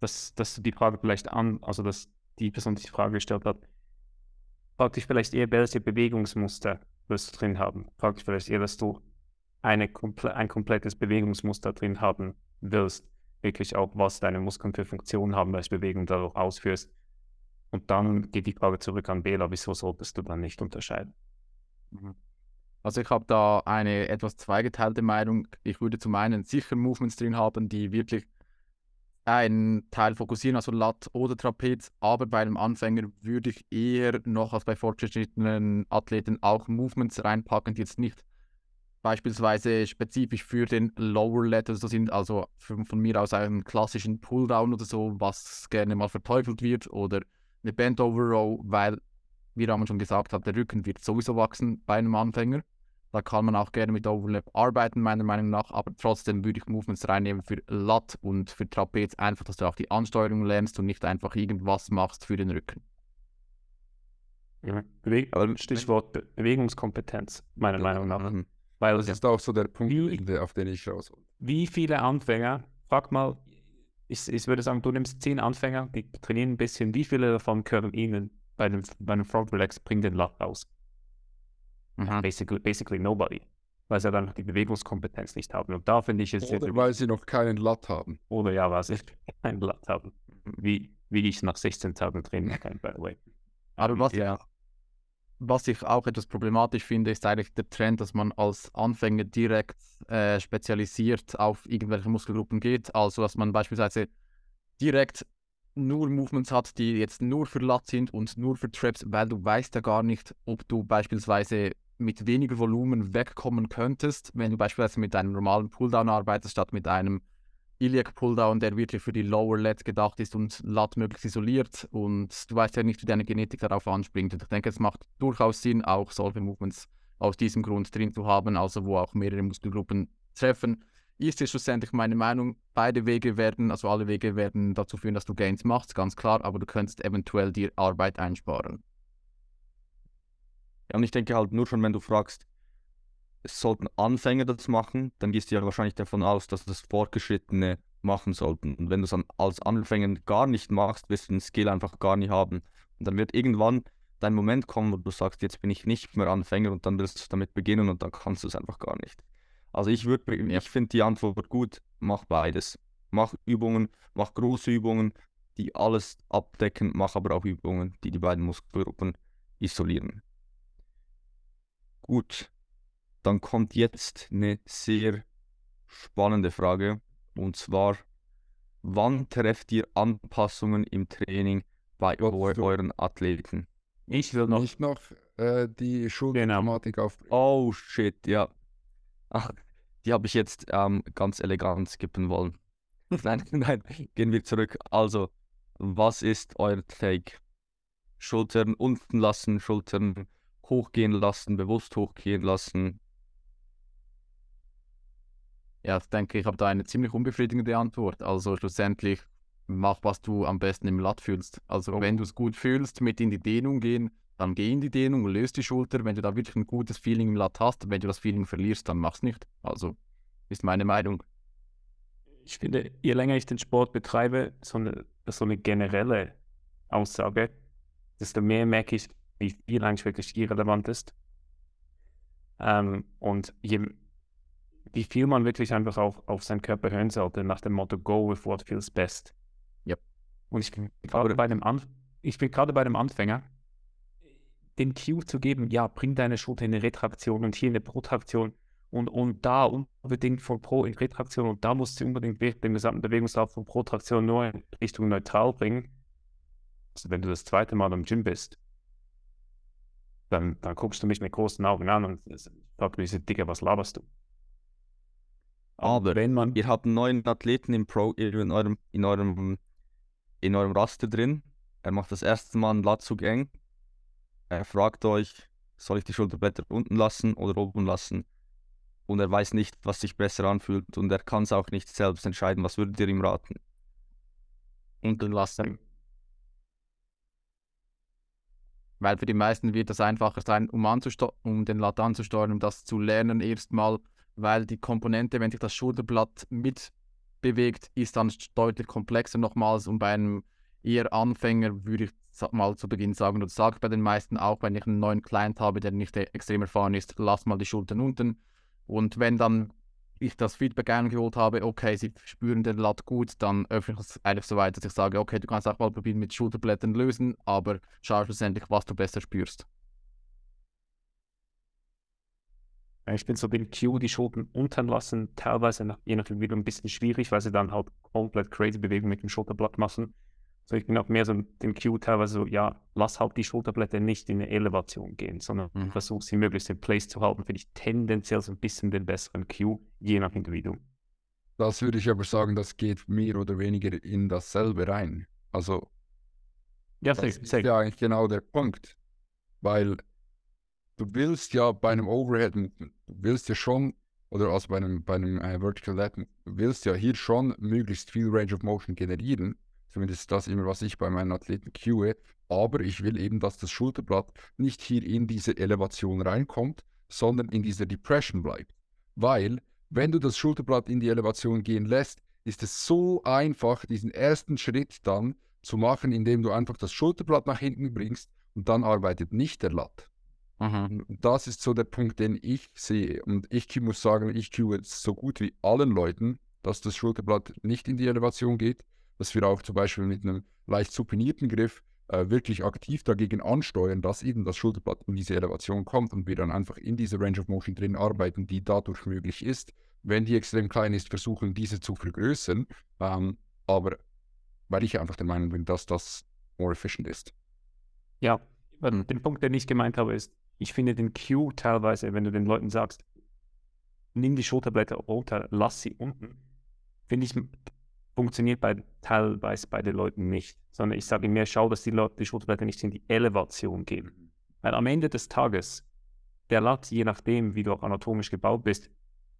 dass, dass du die Frage vielleicht an, also dass die Person, die die Frage gestellt hat, fragt dich vielleicht eher, welche Bewegungsmuster wirst du drin haben. Fragt dich vielleicht eher, dass du eine ein komplettes Bewegungsmuster drin haben willst. Wirklich auch, was deine Muskeln für Funktionen haben, welche Bewegung du dadurch ausführst. Und dann geht die Frage zurück an Bela, wieso solltest du dann nicht unterscheiden? Also ich habe da eine etwas zweigeteilte Meinung. Ich würde zum einen sicher Movements drin haben, die wirklich einen Teil fokussieren, also Lat oder Trapez, aber bei einem Anfänger würde ich eher noch als bei fortgeschrittenen Athleten auch Movements reinpacken, die jetzt nicht beispielsweise spezifisch für den Lower Lat oder so sind, also für, von mir aus einen klassischen Pulldown oder so, was gerne mal verteufelt wird oder eine Bent Over Row, weil, wie Ramon schon gesagt hat, der Rücken wird sowieso wachsen bei einem Anfänger. Da kann man auch gerne mit Overlap arbeiten, meiner Meinung nach, aber trotzdem würde ich Movements reinnehmen für Lat und für Trapez, einfach, dass du auch die Ansteuerung lernst und nicht einfach irgendwas machst für den Rücken. Bewe Aber Stichwort Be Bewegungskompetenz, meiner Meinung nach. Mhm. Weil Das ist auch so der Punkt, Wie- auf den ich raus wie viele Anfänger, frag mal, ich, ich würde sagen, du nimmst zehn Anfänger, die trainieren ein bisschen, wie viele davon können ihnen bei einem, bei einem Front Relax bringen den Lat raus? Basically, basically nobody, weil sie dann die Bewegungskompetenz nicht haben. Und da finde ich es jetzt Oder weil sie noch keinen Lat haben. oder ja, weil sie kein Lat haben. Wie, wie ich nach 16 Tagen Training kann, by the way. Aber was, Ja, was ich auch etwas problematisch finde, ist eigentlich der Trend, dass man als Anfänger direkt äh, spezialisiert auf irgendwelche Muskelgruppen geht. Also, dass man beispielsweise direkt nur Movements hat, die jetzt nur für Lat sind und nur für Traps, weil du weißt ja gar nicht, ob du beispielsweise mit weniger Volumen wegkommen könntest, wenn du beispielsweise mit einem normalen Pulldown arbeitest, statt mit einem Iliac Pulldown, der wirklich für die Lower Lat gedacht ist und Lat möglichst isoliert und du weißt ja nicht, wie deine Genetik darauf anspringt. Und ich denke, es macht durchaus Sinn, auch solche Movements aus diesem Grund drin zu haben, also wo auch mehrere Muskelgruppen treffen. Ist es schlussendlich meine Meinung, beide Wege werden, also alle Wege werden dazu führen, dass du Gains machst, ganz klar, aber du könntest eventuell dir Arbeit einsparen. Ja, und ich denke halt nur schon, wenn du fragst, es sollten Anfänger das machen, dann gehst du ja wahrscheinlich davon aus, dass das Fortgeschrittene machen sollten. Und wenn du es dann als Anfänger gar nicht machst, wirst du den Skill einfach gar nicht haben. Und dann wird irgendwann dein Moment kommen, wo du sagst, jetzt bin ich nicht mehr Anfänger und dann willst du damit beginnen und dann kannst du es einfach gar nicht. Also ich würde, ich finde die Antwort gut, mach beides. Mach Übungen, mach große Übungen, die alles abdecken, mach aber auch Übungen, die die beiden Muskelgruppen isolieren. Gut, dann kommt jetzt eine sehr spannende Frage. Und zwar, wann trefft ihr Anpassungen im Training bei eu euren Athleten? Ich will noch, Nicht noch, äh, die Schulterthematik Genau. aufbringen. Oh shit, ja. Ach, die habe ich jetzt ähm, ganz elegant skippen wollen. Nein, nein, gehen wir zurück. Also, was ist euer Take? Schultern unten lassen, Schultern hochgehen lassen, bewusst hochgehen lassen. Ja, ich denke, ich habe da eine ziemlich unbefriedigende Antwort. Also schlussendlich mach, was du am besten im Lat fühlst. Also wenn du es gut fühlst, mit in die Dehnung gehen, dann geh in die Dehnung, löst die Schulter. Wenn du da wirklich ein gutes Feeling im Lat hast, wenn du das Feeling verlierst, dann mach's nicht. Also ist meine Meinung. Ich finde, je länger ich den Sport betreibe, so eine, so eine generelle Aussage, desto mehr merke ich, wie viel eigentlich wirklich irrelevant ist. Ähm, und je, wie viel man wirklich einfach auch auf seinen Körper hören sollte, nach dem Motto Go with what feels best. Yep. Und ich bin gerade bei dem Anf ich bin gerade bei dem Anfänger, den Cue zu geben, ja, bring deine Schulter in eine Retraktion und hier in eine Protraktion und, und da unbedingt von Pro in Retraktion und da musst du unbedingt den gesamten Bewegungslauf von Protraktion nur in Richtung neutral bringen. Also wenn du das zweite Mal im Gym bist, dann, dann guckst du mich mit großen Augen an und sagst mir, Digga, was laberst du? Aber wenn man, Ihr habt einen neuen Athleten im Pro, in eurem, in eurem, in eurem Raster drin. Er macht das erste Mal einen Latzug eng. Er fragt euch, soll ich die Schulterblätter unten lassen oder oben lassen? Und er weiß nicht, was sich besser anfühlt und er kann es auch nicht selbst entscheiden. Was würdet ihr ihm raten? Unten lassen. Weil für die meisten wird das einfacher sein, um, um den Lat anzusteuern, um das zu lernen erstmal, weil die Komponente, wenn sich das Schulterblatt mitbewegt, ist dann deutlich komplexer nochmals. Und bei einem eher Anfänger würde ich mal zu Beginn sagen, oder sage bei den meisten auch, wenn ich einen neuen Client habe, der nicht e- extrem erfahren ist, lass mal die Schultern unten. Und wenn dann ich das Feedback eingeholt habe, okay, sie spüren den Lat gut, dann öffne ich es eigentlich so weit, dass ich sage, okay, du kannst auch mal probieren mit Schulterblättern lösen, aber schau schlussendlich, was du besser spürst. ich bin so den Cue, die Schultern unten lassen, teilweise nach, je nachdem wieder ein bisschen schwierig, weil sie dann halt komplett crazy Bewegungen mit dem Schulterblatt machen. So, ich bin auch mehr so den Cue teilweise so, ja, lass halt die Schulterblätter nicht in eine Elevation gehen, sondern Mhm. versuch sie möglichst in Place zu halten, finde ich tendenziell so ein bisschen den besseren Cue, je nach Individuum. Das würde ich aber sagen, das geht mehr oder weniger in dasselbe rein. Also Ja, Das sehr, ist ja eigentlich genau der Punkt. Weil du willst ja bei einem Overhead, du willst ja schon, oder also bei einem, bei einem äh, Vertical Lat, du willst ja hier schon möglichst viel Range of Motion generieren. Zumindest ist das immer, was ich bei meinen Athleten cue. Aber ich will eben, dass das Schulterblatt nicht hier in diese Elevation reinkommt, sondern in dieser Depression bleibt. Weil, wenn du das Schulterblatt in die Elevation gehen lässt, ist es so einfach, diesen ersten Schritt dann zu machen, indem du einfach das Schulterblatt nach hinten bringst und dann arbeitet nicht der Lat. Und das ist so der Punkt, den ich sehe. Und ich muss sagen, ich cue jetzt so gut wie allen Leuten, dass das Schulterblatt nicht in die Elevation geht, dass wir auch zum Beispiel mit einem leicht supinierten Griff äh, wirklich aktiv dagegen ansteuern, dass eben das Schulterblatt in diese Elevation kommt und wir dann einfach in dieser Range of Motion drin arbeiten, die dadurch möglich ist. Wenn die extrem klein ist, versuchen diese zu vergrößern. Ähm, aber weil ich einfach der Meinung bin, dass das more efficient ist. Ja, den Punkt, den ich gemeint habe, ist, ich finde den Cue teilweise, wenn du den Leuten sagst, nimm die Schulterblätter runter, lass sie unten, finde ich, funktioniert bei, teilweise bei den Leuten nicht. Sondern ich sage mehr, schau, dass die Leute die Schulterblätter nicht in die Elevation gehen. Weil am Ende des Tages, der Lat, je nachdem, wie du auch anatomisch gebaut bist,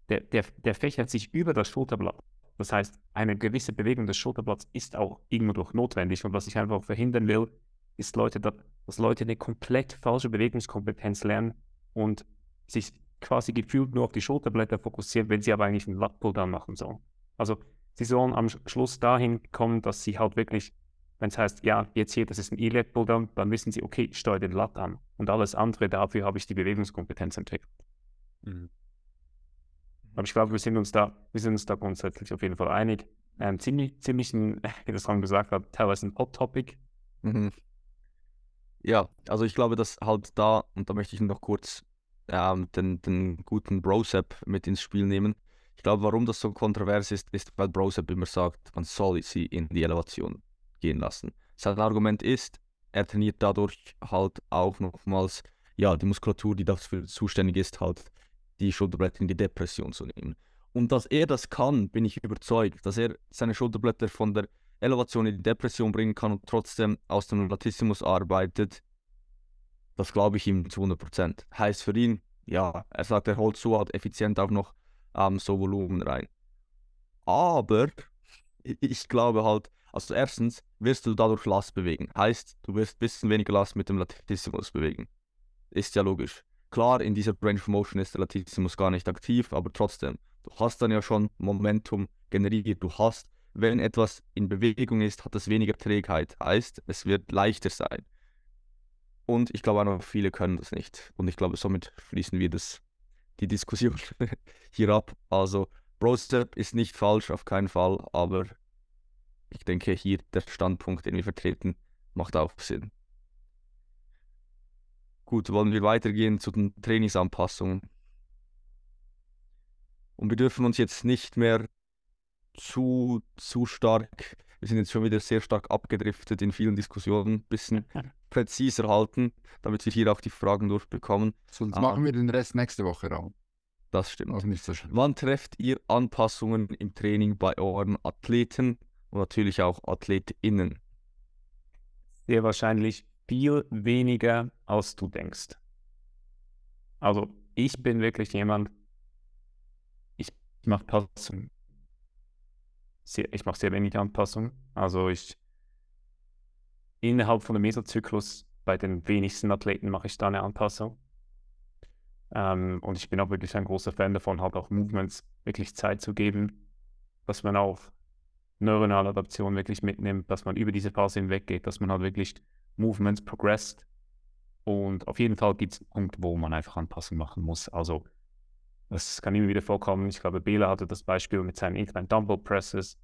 der, der, der fächert sich über das Schulterblatt. Das heißt, eine gewisse Bewegung des Schulterblatts ist auch irgendwo notwendig. Und was ich einfach verhindern will, ist Leute, da- dass Leute eine komplett falsche Bewegungskompetenz lernen und sich quasi gefühlt nur auf die Schulterblätter fokussieren, wenn sie aber eigentlich einen Lat-Pulldown machen sollen. Also sie sollen am Sch- Schluss dahin kommen, dass sie halt wirklich, wenn es heißt, ja, jetzt hier, das ist ein E-Lat-Pulldown, dann wissen sie, okay, ich steuere den Lat an. Und alles andere, dafür habe ich die Bewegungskompetenz entwickelt. Aber ich glaube, wir sind uns da, wir sind uns da grundsätzlich auf jeden Fall einig. Ähm, ziemlich, ziemlich ein, wie das Ron gesagt hat, teilweise ein Hot Topic. Mhm. Ja, also ich glaube, dass halt da, und da möchte ich noch kurz ähm, den, den guten Brosep mit ins Spiel nehmen. Ich glaube, warum das so kontrovers ist, ist, weil Brosep immer sagt, man soll sie in die Elevation gehen lassen. Sein Argument ist, er trainiert dadurch halt auch nochmals ja, die Muskulatur, die dafür zuständig ist, halt die Schulterblätter in die Depression zu nehmen. Und dass er das kann, bin ich überzeugt, dass er seine Schulterblätter von der Elevation in die Depression bringen kann und trotzdem aus dem Latissimus arbeitet, das glaube ich ihm zu 100%. Heißt für ihn, ja, er sagt, er holt so halt effizient auch noch ähm, so Volumen rein. Aber ich glaube halt, also erstens wirst du dadurch Last bewegen. Heißt, du wirst ein bisschen weniger Last mit dem Latissimus bewegen. Ist ja logisch. Klar, in dieser Range of Motion ist der Latissimus gar nicht aktiv, aber trotzdem, du hast dann ja schon Momentum generiert. Du hast, wenn etwas in Bewegung ist, hat es weniger Trägheit. Heißt, es wird leichter sein. Und ich glaube noch, viele können das nicht. Und ich glaube, somit schließen wir das, die Diskussion hier ab. Also, Brostep ist nicht falsch, auf keinen Fall, aber ich denke, hier der Standpunkt, den wir vertreten, macht auch Sinn. Gut, wollen wir weitergehen zu den Trainingsanpassungen. Und wir dürfen uns jetzt nicht mehr zu, zu stark, wir sind jetzt schon wieder sehr stark abgedriftet in vielen Diskussionen, ein bisschen präziser halten, damit wir hier auch die Fragen durchbekommen. Sonst ah. machen wir den Rest nächste Woche raum. Das stimmt. Also nicht so schlimm. Wann trefft ihr Anpassungen im Training bei euren Athleten und natürlich auch AthletInnen? Sehr wahrscheinlich viel weniger, als du denkst. Also ich bin wirklich jemand, ich mache Passungen. Ich mache sehr wenig Anpassungen. Also ich innerhalb von dem Mesozyklus bei den wenigsten Athleten mache ich da eine Anpassung. Ähm, und ich bin auch wirklich ein großer Fan davon, halt auch Movements wirklich Zeit zu geben, dass man auch neuronale Adaption wirklich mitnimmt, dass man über diese Phase hinweggeht, dass man halt wirklich Movements progressed. Und auf jeden Fall gibt es einen Punkt, wo man einfach Anpassungen machen muss. Also das kann immer wieder vorkommen. Ich glaube, Bela hatte das Beispiel mit seinen Incline Dumbbell Presses,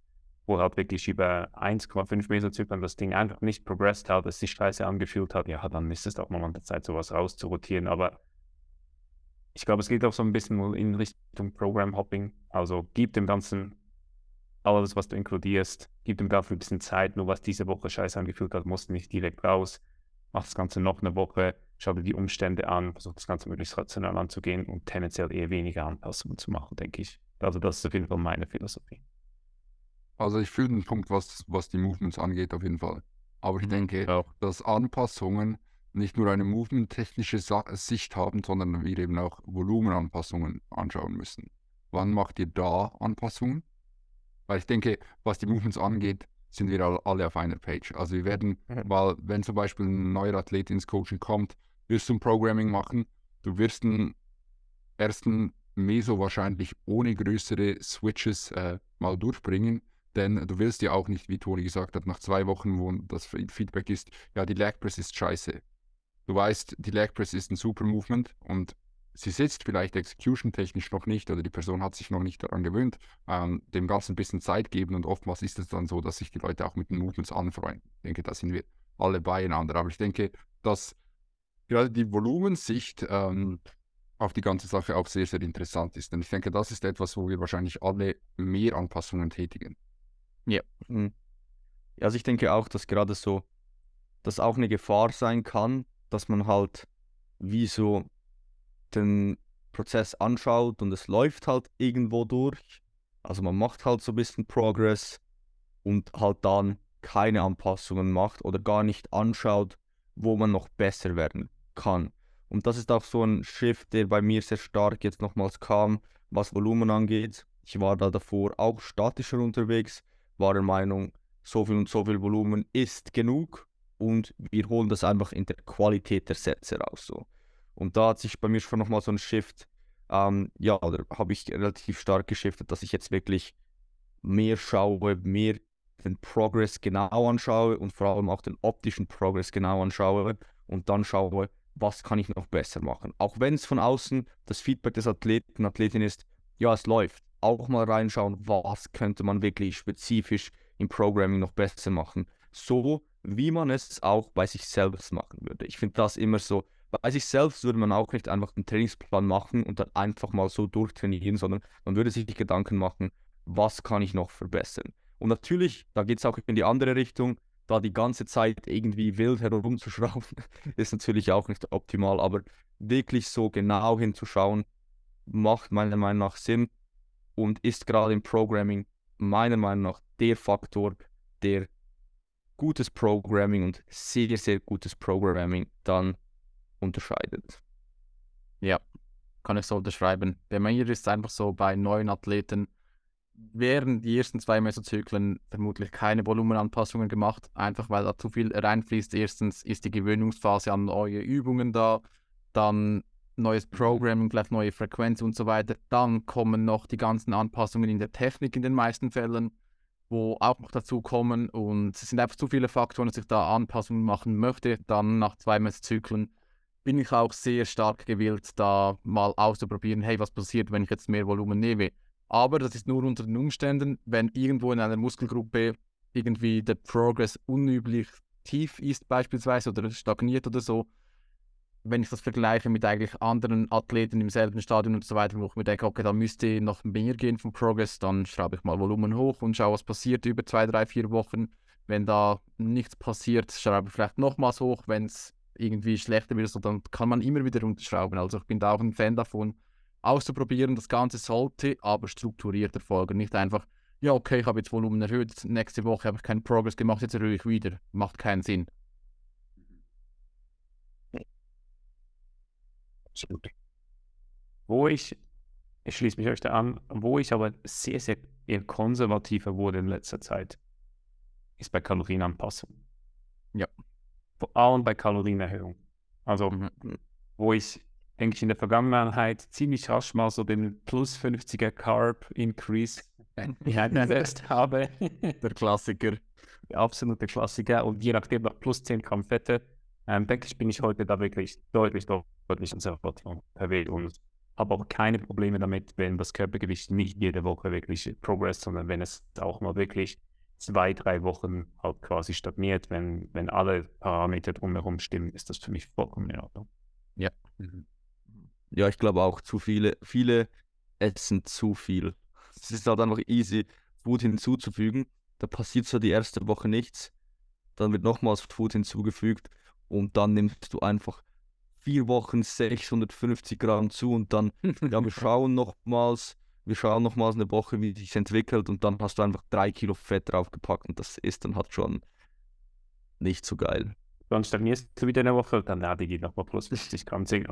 wo halt wirklich über 1,5 Mesozyklen das Ding einfach nicht progressed hat, es sich scheiße angefühlt hat. Ja, dann ist es auch mal an der Zeit, sowas rauszurotieren. Aber ich glaube, es geht auch so ein bisschen in Richtung Program Hopping. Also gib dem Ganzen alles, was du inkludierst, gib dem Ganzen ein bisschen Zeit. Nur was diese Woche scheiße angefühlt hat, musst du nicht direkt raus. Mach das Ganze noch eine Woche, schau dir die Umstände an, versuch das Ganze möglichst rational anzugehen und tendenziell eher weniger Anpassungen zu machen, denke ich. Also das ist auf jeden Fall meine Philosophie. Also ich fühle den Punkt, was, was die Movements angeht, auf jeden Fall. Aber ich mhm, denke, ja. dass Anpassungen nicht nur eine movement-technische Sicht haben, sondern wir eben auch Volumenanpassungen anschauen müssen. Wann macht ihr da Anpassungen? Weil ich denke, was die Movements angeht, sind wir alle auf einer Page. Also wir werden, mhm. weil wenn zum Beispiel ein neuer Athlet ins Coaching kommt, wirst du ein Programming machen, du wirst einen ersten Meso wahrscheinlich ohne größere Switches äh, mal durchbringen, denn du willst ja auch nicht, wie Toni gesagt hat, nach zwei Wochen, wo das Feedback ist, ja, die Leg Press ist scheiße. Du weißt, die Leg Press ist ein super Movement und sie sitzt vielleicht execution-technisch noch nicht oder die Person hat sich noch nicht daran gewöhnt, ähm, dem Ganzen ein bisschen Zeit geben und oftmals ist es dann so, dass sich die Leute auch mit den Movements anfreuen. Ich denke, da sind wir alle beieinander. Aber ich denke, dass gerade die Volumensicht ähm, auf die ganze Sache auch sehr, sehr interessant ist. Denn ich denke, das ist etwas, wo wir wahrscheinlich alle mehr Anpassungen tätigen. Ja. Mhm. Also ich denke auch, dass gerade so, dass auch eine Gefahr sein kann, dass man halt wie so den Prozess anschaut und es läuft halt irgendwo durch. Also man macht halt so ein bisschen Progress und halt dann keine Anpassungen macht oder gar nicht anschaut, wo man noch besser werden kann. Und das ist auch so ein Shift, der bei mir sehr stark jetzt nochmals kam, was Volumen angeht. Ich war da davor auch statischer unterwegs, war der Meinung, so viel und so viel Volumen ist genug und wir holen das einfach in der Qualität der Sätze raus. So. Und da hat sich bei mir schon nochmal so ein Shift, ähm, ja, da habe ich relativ stark geschiftet, dass ich jetzt wirklich mehr schaue, mehr den Progress genau anschaue und vor allem auch den optischen Progress genau anschaue und dann schaue, was kann ich noch besser machen. Auch wenn es von außen das Feedback des Athleten, Athletin ist, ja, es läuft. Auch mal reinschauen, was könnte man wirklich spezifisch im Programming noch besser machen. So wie man es auch bei sich selbst machen würde. Ich finde das immer so, bei sich selbst würde man auch nicht einfach einen Trainingsplan machen und dann einfach mal so durchtrainieren, sondern man würde sich Gedanken machen, was kann ich noch verbessern. Und natürlich, da geht es auch in die andere Richtung, da die ganze Zeit irgendwie wild herumzuschrauben, ist natürlich auch nicht optimal, aber wirklich so genau hinzuschauen, macht meiner Meinung nach Sinn und ist gerade im Programming meiner Meinung nach der Faktor, der gutes Programming und sehr, sehr gutes Programming dann unterscheidet. Ja, kann ich so unterschreiben. Bei mir ist es einfach so, bei neuen Athleten während die ersten zwei Mesozyklen vermutlich keine Volumenanpassungen gemacht, einfach weil da zu viel reinfließt. Erstens ist die Gewöhnungsphase an neue Übungen da, dann neues Programming, vielleicht neue Frequenz und so weiter. Dann kommen noch die ganzen Anpassungen in der Technik in den meisten Fällen, wo auch noch dazu kommen. Und es sind einfach zu viele Faktoren, dass ich da Anpassungen machen möchte. Dann nach zwei Messzyklen bin ich auch sehr stark gewillt, da mal auszuprobieren, hey, was passiert, wenn ich jetzt mehr Volumen nehme. Aber das ist nur unter den Umständen, wenn irgendwo in einer Muskelgruppe irgendwie der Progress unüblich tief ist beispielsweise oder stagniert oder so, wenn ich das vergleiche mit eigentlich anderen Athleten im selben Stadion und so weiter, wo ich mir denke, okay, da müsste noch mehr gehen vom Progress, dann schraube ich mal Volumen hoch und schaue, was passiert über zwei, drei, vier Wochen. Wenn da nichts passiert, schraube ich vielleicht nochmals hoch. Wenn es irgendwie schlechter wird, dann kann man immer wieder runterschrauben. Also ich bin da auch ein Fan davon, auszuprobieren. Das Ganze sollte aber strukturiert erfolgen. Nicht einfach, ja, okay, ich habe jetzt Volumen erhöht, nächste Woche habe ich keinen Progress gemacht, jetzt erhöhe ich wieder. Macht keinen Sinn. Absolut. Wo ich, ich schließe mich euch da an, wo ich aber sehr, sehr eher konservativer wurde in letzter Zeit, ist bei Kalorienanpassung. Ja. Vor allem bei Kalorienerhöhung. Also, Mhm. wo ich, denke ich, in der Vergangenheit ziemlich rasch mal so den plus 50er Carb Increase eingesetzt habe. Der Klassiker. der absolute Klassiker und je nachdem noch plus 10 Gramm Fette, ähm, denke ich, bin ich heute da wirklich deutlich, deutlich konservativ unterwegs und habe auch keine Probleme damit, wenn das Körpergewicht nicht jede Woche wirklich progress, sondern wenn es auch mal wirklich zwei, drei Wochen halt quasi stagniert, wenn, wenn alle Parameter drumherum stimmen, ist das für mich vollkommen in Ordnung. Ja, ich glaube auch zu viele, viele essen zu viel. Es ist halt einfach easy, Food hinzuzufügen. Da passiert so die erste Woche nichts. Dann wird nochmals Food hinzugefügt und dann nimmst du einfach vier Wochen 650 Gramm zu und dann, ja, wir schauen nochmals, wir schauen nochmals eine Woche, wie sich entwickelt und dann hast du einfach drei Kilo Fett draufgepackt und das ist dann halt schon nicht so geil. Dann stagnierst du wieder eine Woche, dann die geht nochmal plus 50 Gramm Zink.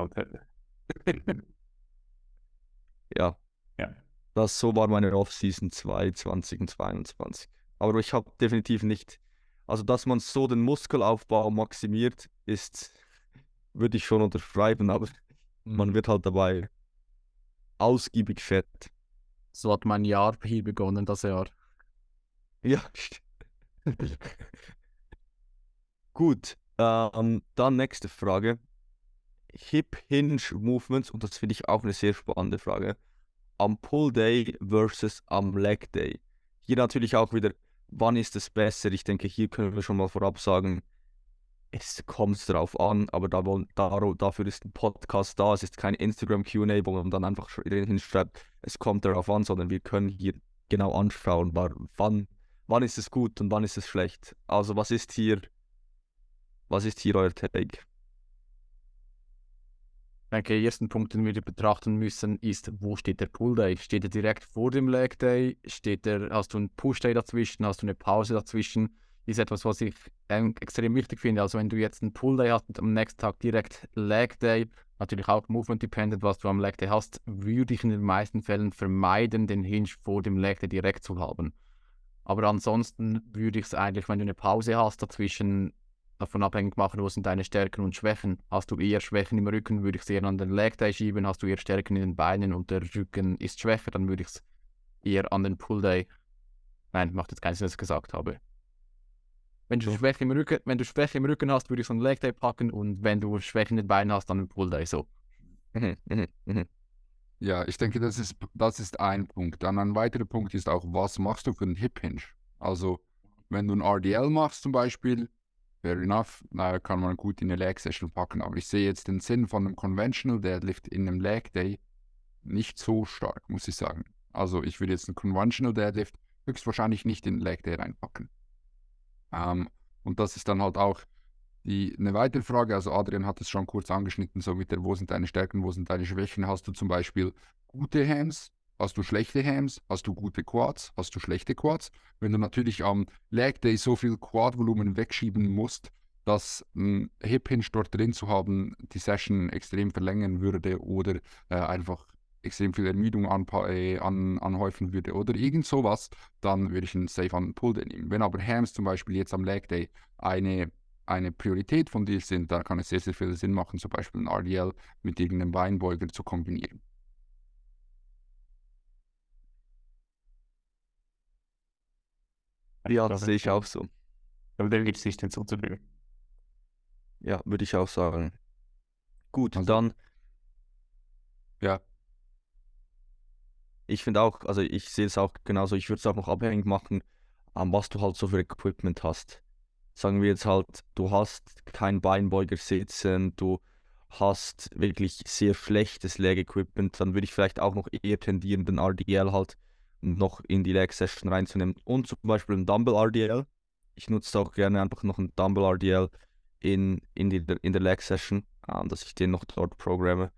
Ja, ja. das so war meine Off-Season 2 2022. Aber ich habe definitiv nicht, also dass man so den Muskelaufbau maximiert, ist, würde ich schon unterschreiben, aber man wird halt dabei ausgiebig fett. So hat mein Jahr hier begonnen, das Jahr. Ja. Gut, ähm, dann nächste Frage. Hip Hinge Movements, und das finde ich auch eine sehr spannende Frage. Am Pull Day versus am Leg Day. Hier natürlich auch wieder, wann ist es besser? Ich denke, hier können wir schon mal vorab sagen, es kommt darauf an, aber da, dar- dafür ist ein Podcast da. Es ist kein Instagram QA, wo man dann einfach sch- hinschreibt, es kommt darauf an, sondern wir können hier genau anschauen, wann, wann ist es gut und wann ist es schlecht. Also was ist hier, was ist hier euer Take? Denke, der ersten Punkt, den wir betrachten müssen, ist, wo steht der Pull Day? Steht er direkt vor dem Leg Day? Steht er, hast du einen Push Day dazwischen? Hast du eine Pause dazwischen? Ist etwas, was ich ähm, extrem wichtig finde. Also wenn du jetzt einen Pull Day hast und am nächsten Tag direkt Leg Day, natürlich auch Movement Dependent, was du am Leg Day hast, würde ich in den meisten Fällen vermeiden, den Hinge vor dem Leg Day direkt zu haben. Aber ansonsten würde ich es eigentlich, wenn du eine Pause hast, dazwischen davon abhängig machen, wo sind deine Stärken und Schwächen. Hast du eher Schwächen im Rücken, würde ich es eher an den Leg Day schieben. Hast du eher Stärken in den Beinen und der Rücken ist schwächer, dann würde ich es eher an den Pull Day. Nein, macht jetzt keinen Sinn, dass ich es gesagt habe. Wenn du, So. Schwäche im Rücken, wenn du Schwäche im Rücken hast, würde ich es an den Leg Day packen und wenn du Schwäche in den Beinen hast, dann den Pull Day. So. Mhm, mhm, mhm. Ja, ich denke, das ist, das ist ein Punkt. Dann ein weiterer Punkt ist auch, was machst du für einen Hip Hinge? Also, wenn du ein RDL machst zum Beispiel, fair enough, na, kann man gut in eine Leg Session packen. Aber ich sehe jetzt den Sinn von einem Conventional Deadlift in einem Leg Day nicht so stark, muss ich sagen. Also, ich würde jetzt einen Conventional Deadlift höchstwahrscheinlich nicht in den Leg Day reinpacken. Ähm, Und das ist dann halt auch die, eine weitere Frage. Also Adrian hat es schon kurz angeschnitten, so mit der, wo sind deine Stärken, wo sind deine Schwächen? Hast du zum Beispiel gute Hams? Hast du schlechte Hams? Hast du gute Quads? Hast du schlechte Quads? Wenn du natürlich am Leg Day so viel Quad-Volumen wegschieben musst, dass ein Hip Hinge dort drin zu haben, die Session extrem verlängern würde oder äh, einfach extrem viel Ermüdung äh, an, anhäufen würde oder irgend sowas, dann würde ich einen Safe an Pull Day nehmen. Wenn aber Hams zum Beispiel jetzt am Leg Day eine, eine Priorität von dir sind, dann kann es sehr, sehr viel Sinn machen, zum Beispiel ein RDL mit irgendeinem Beinbeuger zu kombinieren. Ja, das sehe ich auch so. Aber dem gibt es nicht hinzuzufügen. Ja, würde ich auch sagen. Gut, Also- dann, Ja, ich finde auch, also ich sehe es auch genauso, ich würde es auch noch abhängig machen, an was du halt so für Equipment hast. Sagen wir jetzt halt, du hast keinen Beinbeuger sitzen, du hast wirklich sehr schlechtes Leg-Equipment, dann würde ich vielleicht auch noch eher tendieren, den RDL halt noch in die Leg-Session reinzunehmen. Und zum Beispiel ein Dumble-RDL. Ich nutze auch gerne einfach noch ein Dumble-RDL in, in, die, in der Leg-Session, ähm, dass ich den noch dort programme.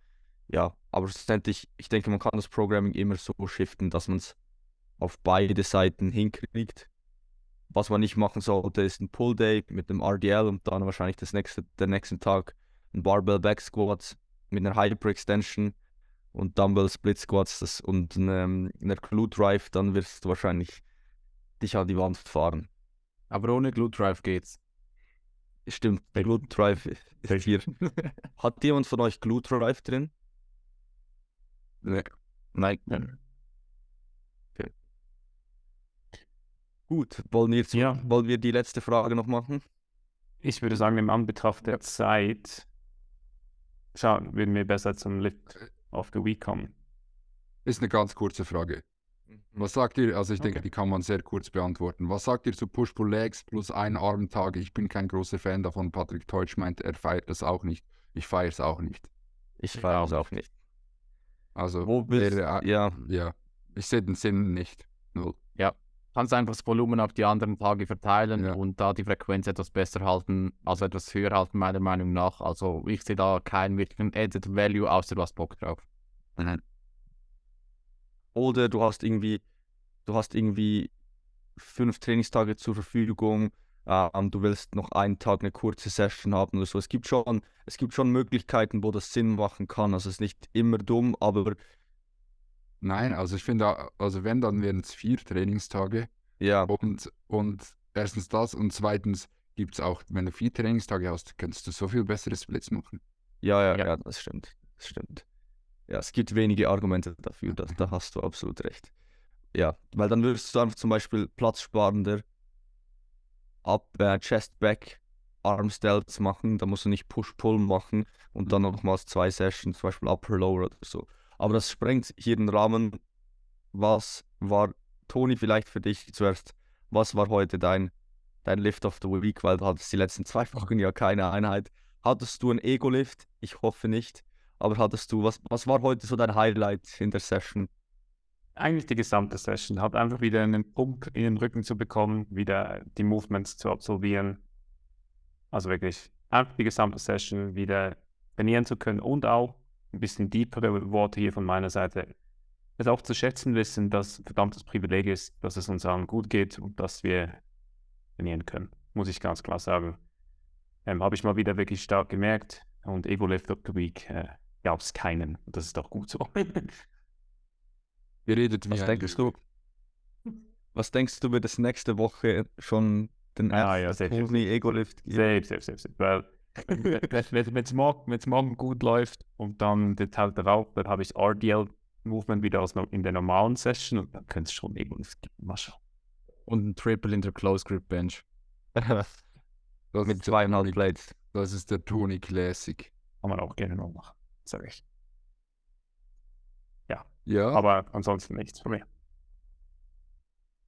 Ja, aber schlussendlich, ich denke, man kann das Programming immer so shiften, dass man es auf beide Seiten hinkriegt. Was man nicht machen sollte, ist ein Pull-Day mit einem RDL und dann wahrscheinlich das nächste, den nächsten Tag ein Barbell Back Squat mit einer Hyper-Extension und Dumbbell Split Squats das, und einem, einer Glute Drive, dann wirst du wahrscheinlich dich an die Wand fahren. Aber ohne Glute Drive geht's. Stimmt, Glute Drive ist hier. Hat jemand von euch Glute Drive drin? ne, Nein. Gut, wollen wir, Ja. wollen wir die letzte Frage noch machen? Ich würde sagen, im Anbetracht der Zeit, schauen, würden wir besser zum Lift of the Week kommen. ist eine ganz kurze Frage. Was sagt ihr? Also ich denke, Okay. die kann man sehr kurz beantworten. Was sagt ihr zu Push-Pull-Legs plus ein Armtag? Ich bin kein großer Fan davon. Patrick Teutsch meint, er feiert das auch nicht. Ich feiere es auch nicht. Ich feiere es auch nicht. Also, Wo wäre, äh, Ja, ja, ich sehe den Sinn nicht. Null. Kannst einfach das Volumen auf die anderen Tage verteilen Ja. und da die Frequenz etwas besser halten, also etwas höher halten, meiner Meinung nach. Also ich sehe da keinen wirklichen Added Value, außer du hast Bock drauf. oder du hast irgendwie, du hast irgendwie fünf Trainingstage zur Verfügung, ähm, du willst noch einen Tag eine kurze Session haben oder so. Es gibt schon, es gibt schon Möglichkeiten, wo das Sinn machen kann. Also es ist nicht immer dumm, aber Nein, also ich finde, also wenn, dann wären es vier Trainingstage. ja, Und, und erstens das und zweitens gibt es auch, wenn du vier Trainingstage hast, kannst du so viel bessere Splits machen. ja, ja, Ja. ja, das stimmt. Das stimmt. Ja, es gibt wenige Argumente dafür, da, da hast du absolut recht. Ja, weil dann würdest du einfach zum Beispiel platzsparender ab äh, Chest Back Arm Stelts machen, da musst du nicht Push-Pull machen und dann nochmals zwei Sessions, zum Beispiel Upper Lower oder so. Aber das sprengt hier den Rahmen. Was war, Toni, vielleicht für dich zuerst, was war heute dein, dein Lift of the Week, weil du hattest die letzten zwei Wochen ja keine Einheit. Hattest du ein Ego-Lift? Ich hoffe nicht. Aber hattest du, was, was war heute so dein Highlight in der Session? Eigentlich die gesamte Session. Hat einfach wieder einen Pump in den Rücken zu bekommen, wieder die Movements zu absolvieren. Also wirklich einfach die gesamte Session wieder trainieren zu können und auch ein bisschen deepere Worte hier von meiner Seite. Es auch zu schätzen wissen, dass ein verdammtes Privileg ist, dass es uns allen gut geht und dass wir trainieren können. Muss ich ganz klar sagen. Ähm, Habe ich mal wieder wirklich stark gemerkt. Und Ego Lift of the Week äh, gab es keinen. Und das ist doch gut so. Ihr redet wie Was denkst du? Was denkst du, wird es nächste Woche schon den Ah, ja, ersten safe, Toni Ego-Lift geben? Safe, safe, safe, safe. Weil, wenn es morgen, wenn's morgen gut läuft und dann der Tag darauf, dann habe ich RDL-Movement wieder aus, in der normalen Session und dann könnte es schon irgendwas. Mal schauen. Und ein Triple in der Close Grip Bench. Das Mit zweieinhalb Plates. Das ist der Tony Classic. Kann man auch gerne noch machen, sage ich. Ja, Aber ansonsten nichts von mir.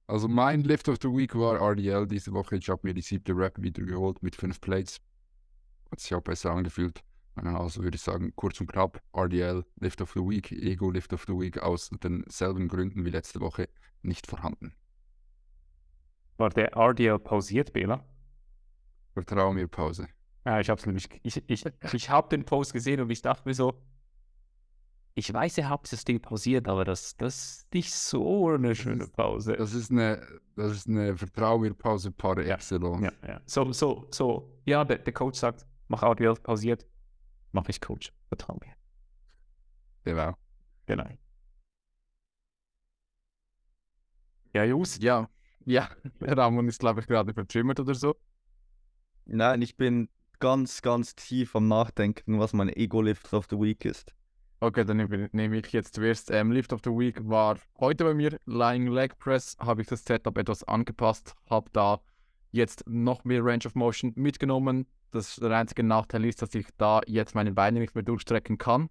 also mein Lift of the Week war RDL diese Woche. Ich habe mir die siebte Rap wieder geholt mit fünf Plates. Hat sich auch besser angefühlt. Also würde ich sagen, kurz und knapp, RDL, Lift of the Week, Ego Lift of the Week aus denselben Gründen wie letzte Woche nicht vorhanden. War der RDL pausiert, Bela? Vertrau mir, Pause. Ja, ich hab's nämlich, ich, ich, ich habe den Post gesehen und ich dachte mir so, ich weiß, ihr habt das Ding pausiert, aber das, das ist nicht so eine schöne Pause. Das ist eine, das ist eine Vertrau mir Pause par Ja. excellence. Ja, ja. So, so, so, ja, der, der Coach sagt, mach Audio pausiert, mach ich Coach, vertrau mir. Genau. Genau. Ja, Jus, Ja, ja, Ramon ist, glaube ich, gerade vertrümmert oder so. Nein, ich bin ganz, ganz tief am Nachdenken, was mein Ego-Lift of the Week ist. Okay, dann nehme nehme ich jetzt zuerst. Ähm, Lift of the Week war heute bei mir. Lying Leg Press habe ich das Setup etwas angepasst, habe da jetzt noch mehr Range of Motion mitgenommen. Das der einzige Nachteil ist, dass ich da jetzt meine Beine nicht mehr durchstrecken kann,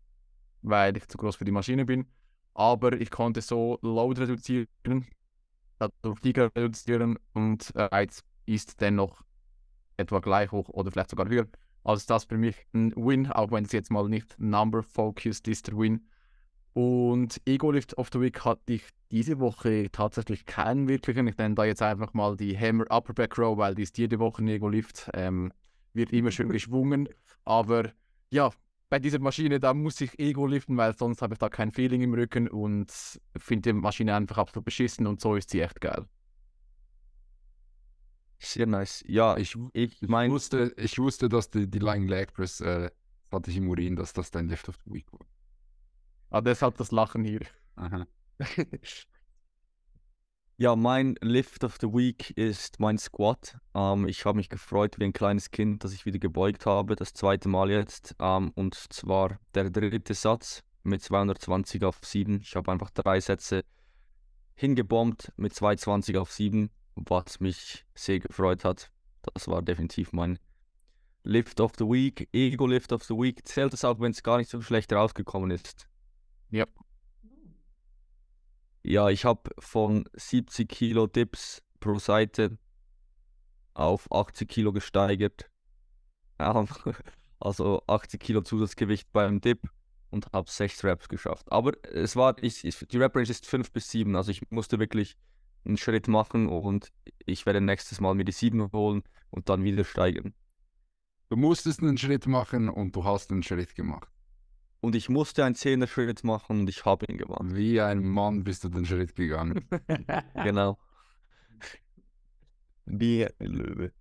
weil ich zu groß für die Maschine bin. Aber ich konnte so Load reduzieren, dadurch die reduzieren und äh, Reiz ist dennoch etwa gleich hoch oder vielleicht sogar höher. Also ist das für mich ein Win, auch wenn es jetzt mal nicht number-focused ist, der Win. Und Ego Lift of the Week hatte ich diese Woche tatsächlich keinen wirklichen. Ich nenne da jetzt einfach mal die Hammer Upper Back Row, weil die ist jede Woche ein Ego Lift. Ähm, wird immer schön geschwungen. Aber ja, bei dieser Maschine, da muss ich Ego liften, weil sonst habe ich da kein Feeling im Rücken und finde die Maschine einfach absolut beschissen und so ist sie echt geil. Sehr nice. Ja, Ich, ich ich, mein, wusste, ich wusste, dass die, die Lying Leg Press, äh, das hatte ich im Urin, dass das dein Lift of the Week war. Ah, deshalb das Lachen hier. Aha. ja, mein Lift of the Week ist mein Squat. Ähm, ich habe mich gefreut wie ein kleines Kind, dass ich wieder gebeugt habe, das zweite Mal jetzt. Ähm, und zwar der dritte Satz mit 220 auf 7. Ich habe einfach drei Sätze hingebombt mit 220 auf 7, was mich sehr gefreut hat. Das war definitiv mein Lift of the Week. Ego Lift of the Week zählt es auch, wenn es gar nicht so schlecht rausgekommen ist. Ja. Ja, ich habe von 70 Kilo Dips pro Seite auf 80 Kilo gesteigert. Also 80 Kilo Zusatzgewicht beim Dip und habe 6 Reps geschafft. Aber es war, ich, ich, die Rep Range ist 5 bis 7. Also ich musste wirklich einen Schritt machen und ich werde nächstes Mal mir die 7 holen und dann wieder steigern. Du musstest einen Schritt machen und du hast einen Schritt gemacht. Und ich musste einen 10er Schritt machen und ich habe ihn gemacht. Wie ein Mann bist du den Schritt gegangen. Genau. Wie ein Löwe.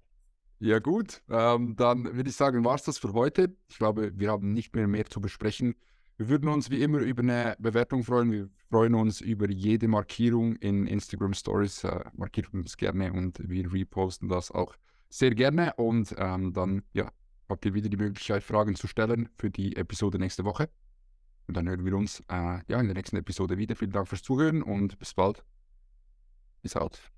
Ja gut, ähm, dann würde ich sagen, war es das für heute. Ich glaube, wir haben nicht mehr mehr zu besprechen. Wir würden uns wie immer über eine Bewertung freuen. Wir freuen uns über jede Markierung in Instagram Stories. Äh, markiert uns gerne und wir reposten das auch sehr gerne. Und ähm, dann ja, habt ihr wieder die Möglichkeit, Fragen zu stellen für die Episode nächste Woche. Und dann hören wir uns äh, ja, in der nächsten Episode wieder. Vielen Dank fürs Zuhören und bis bald. Bis out.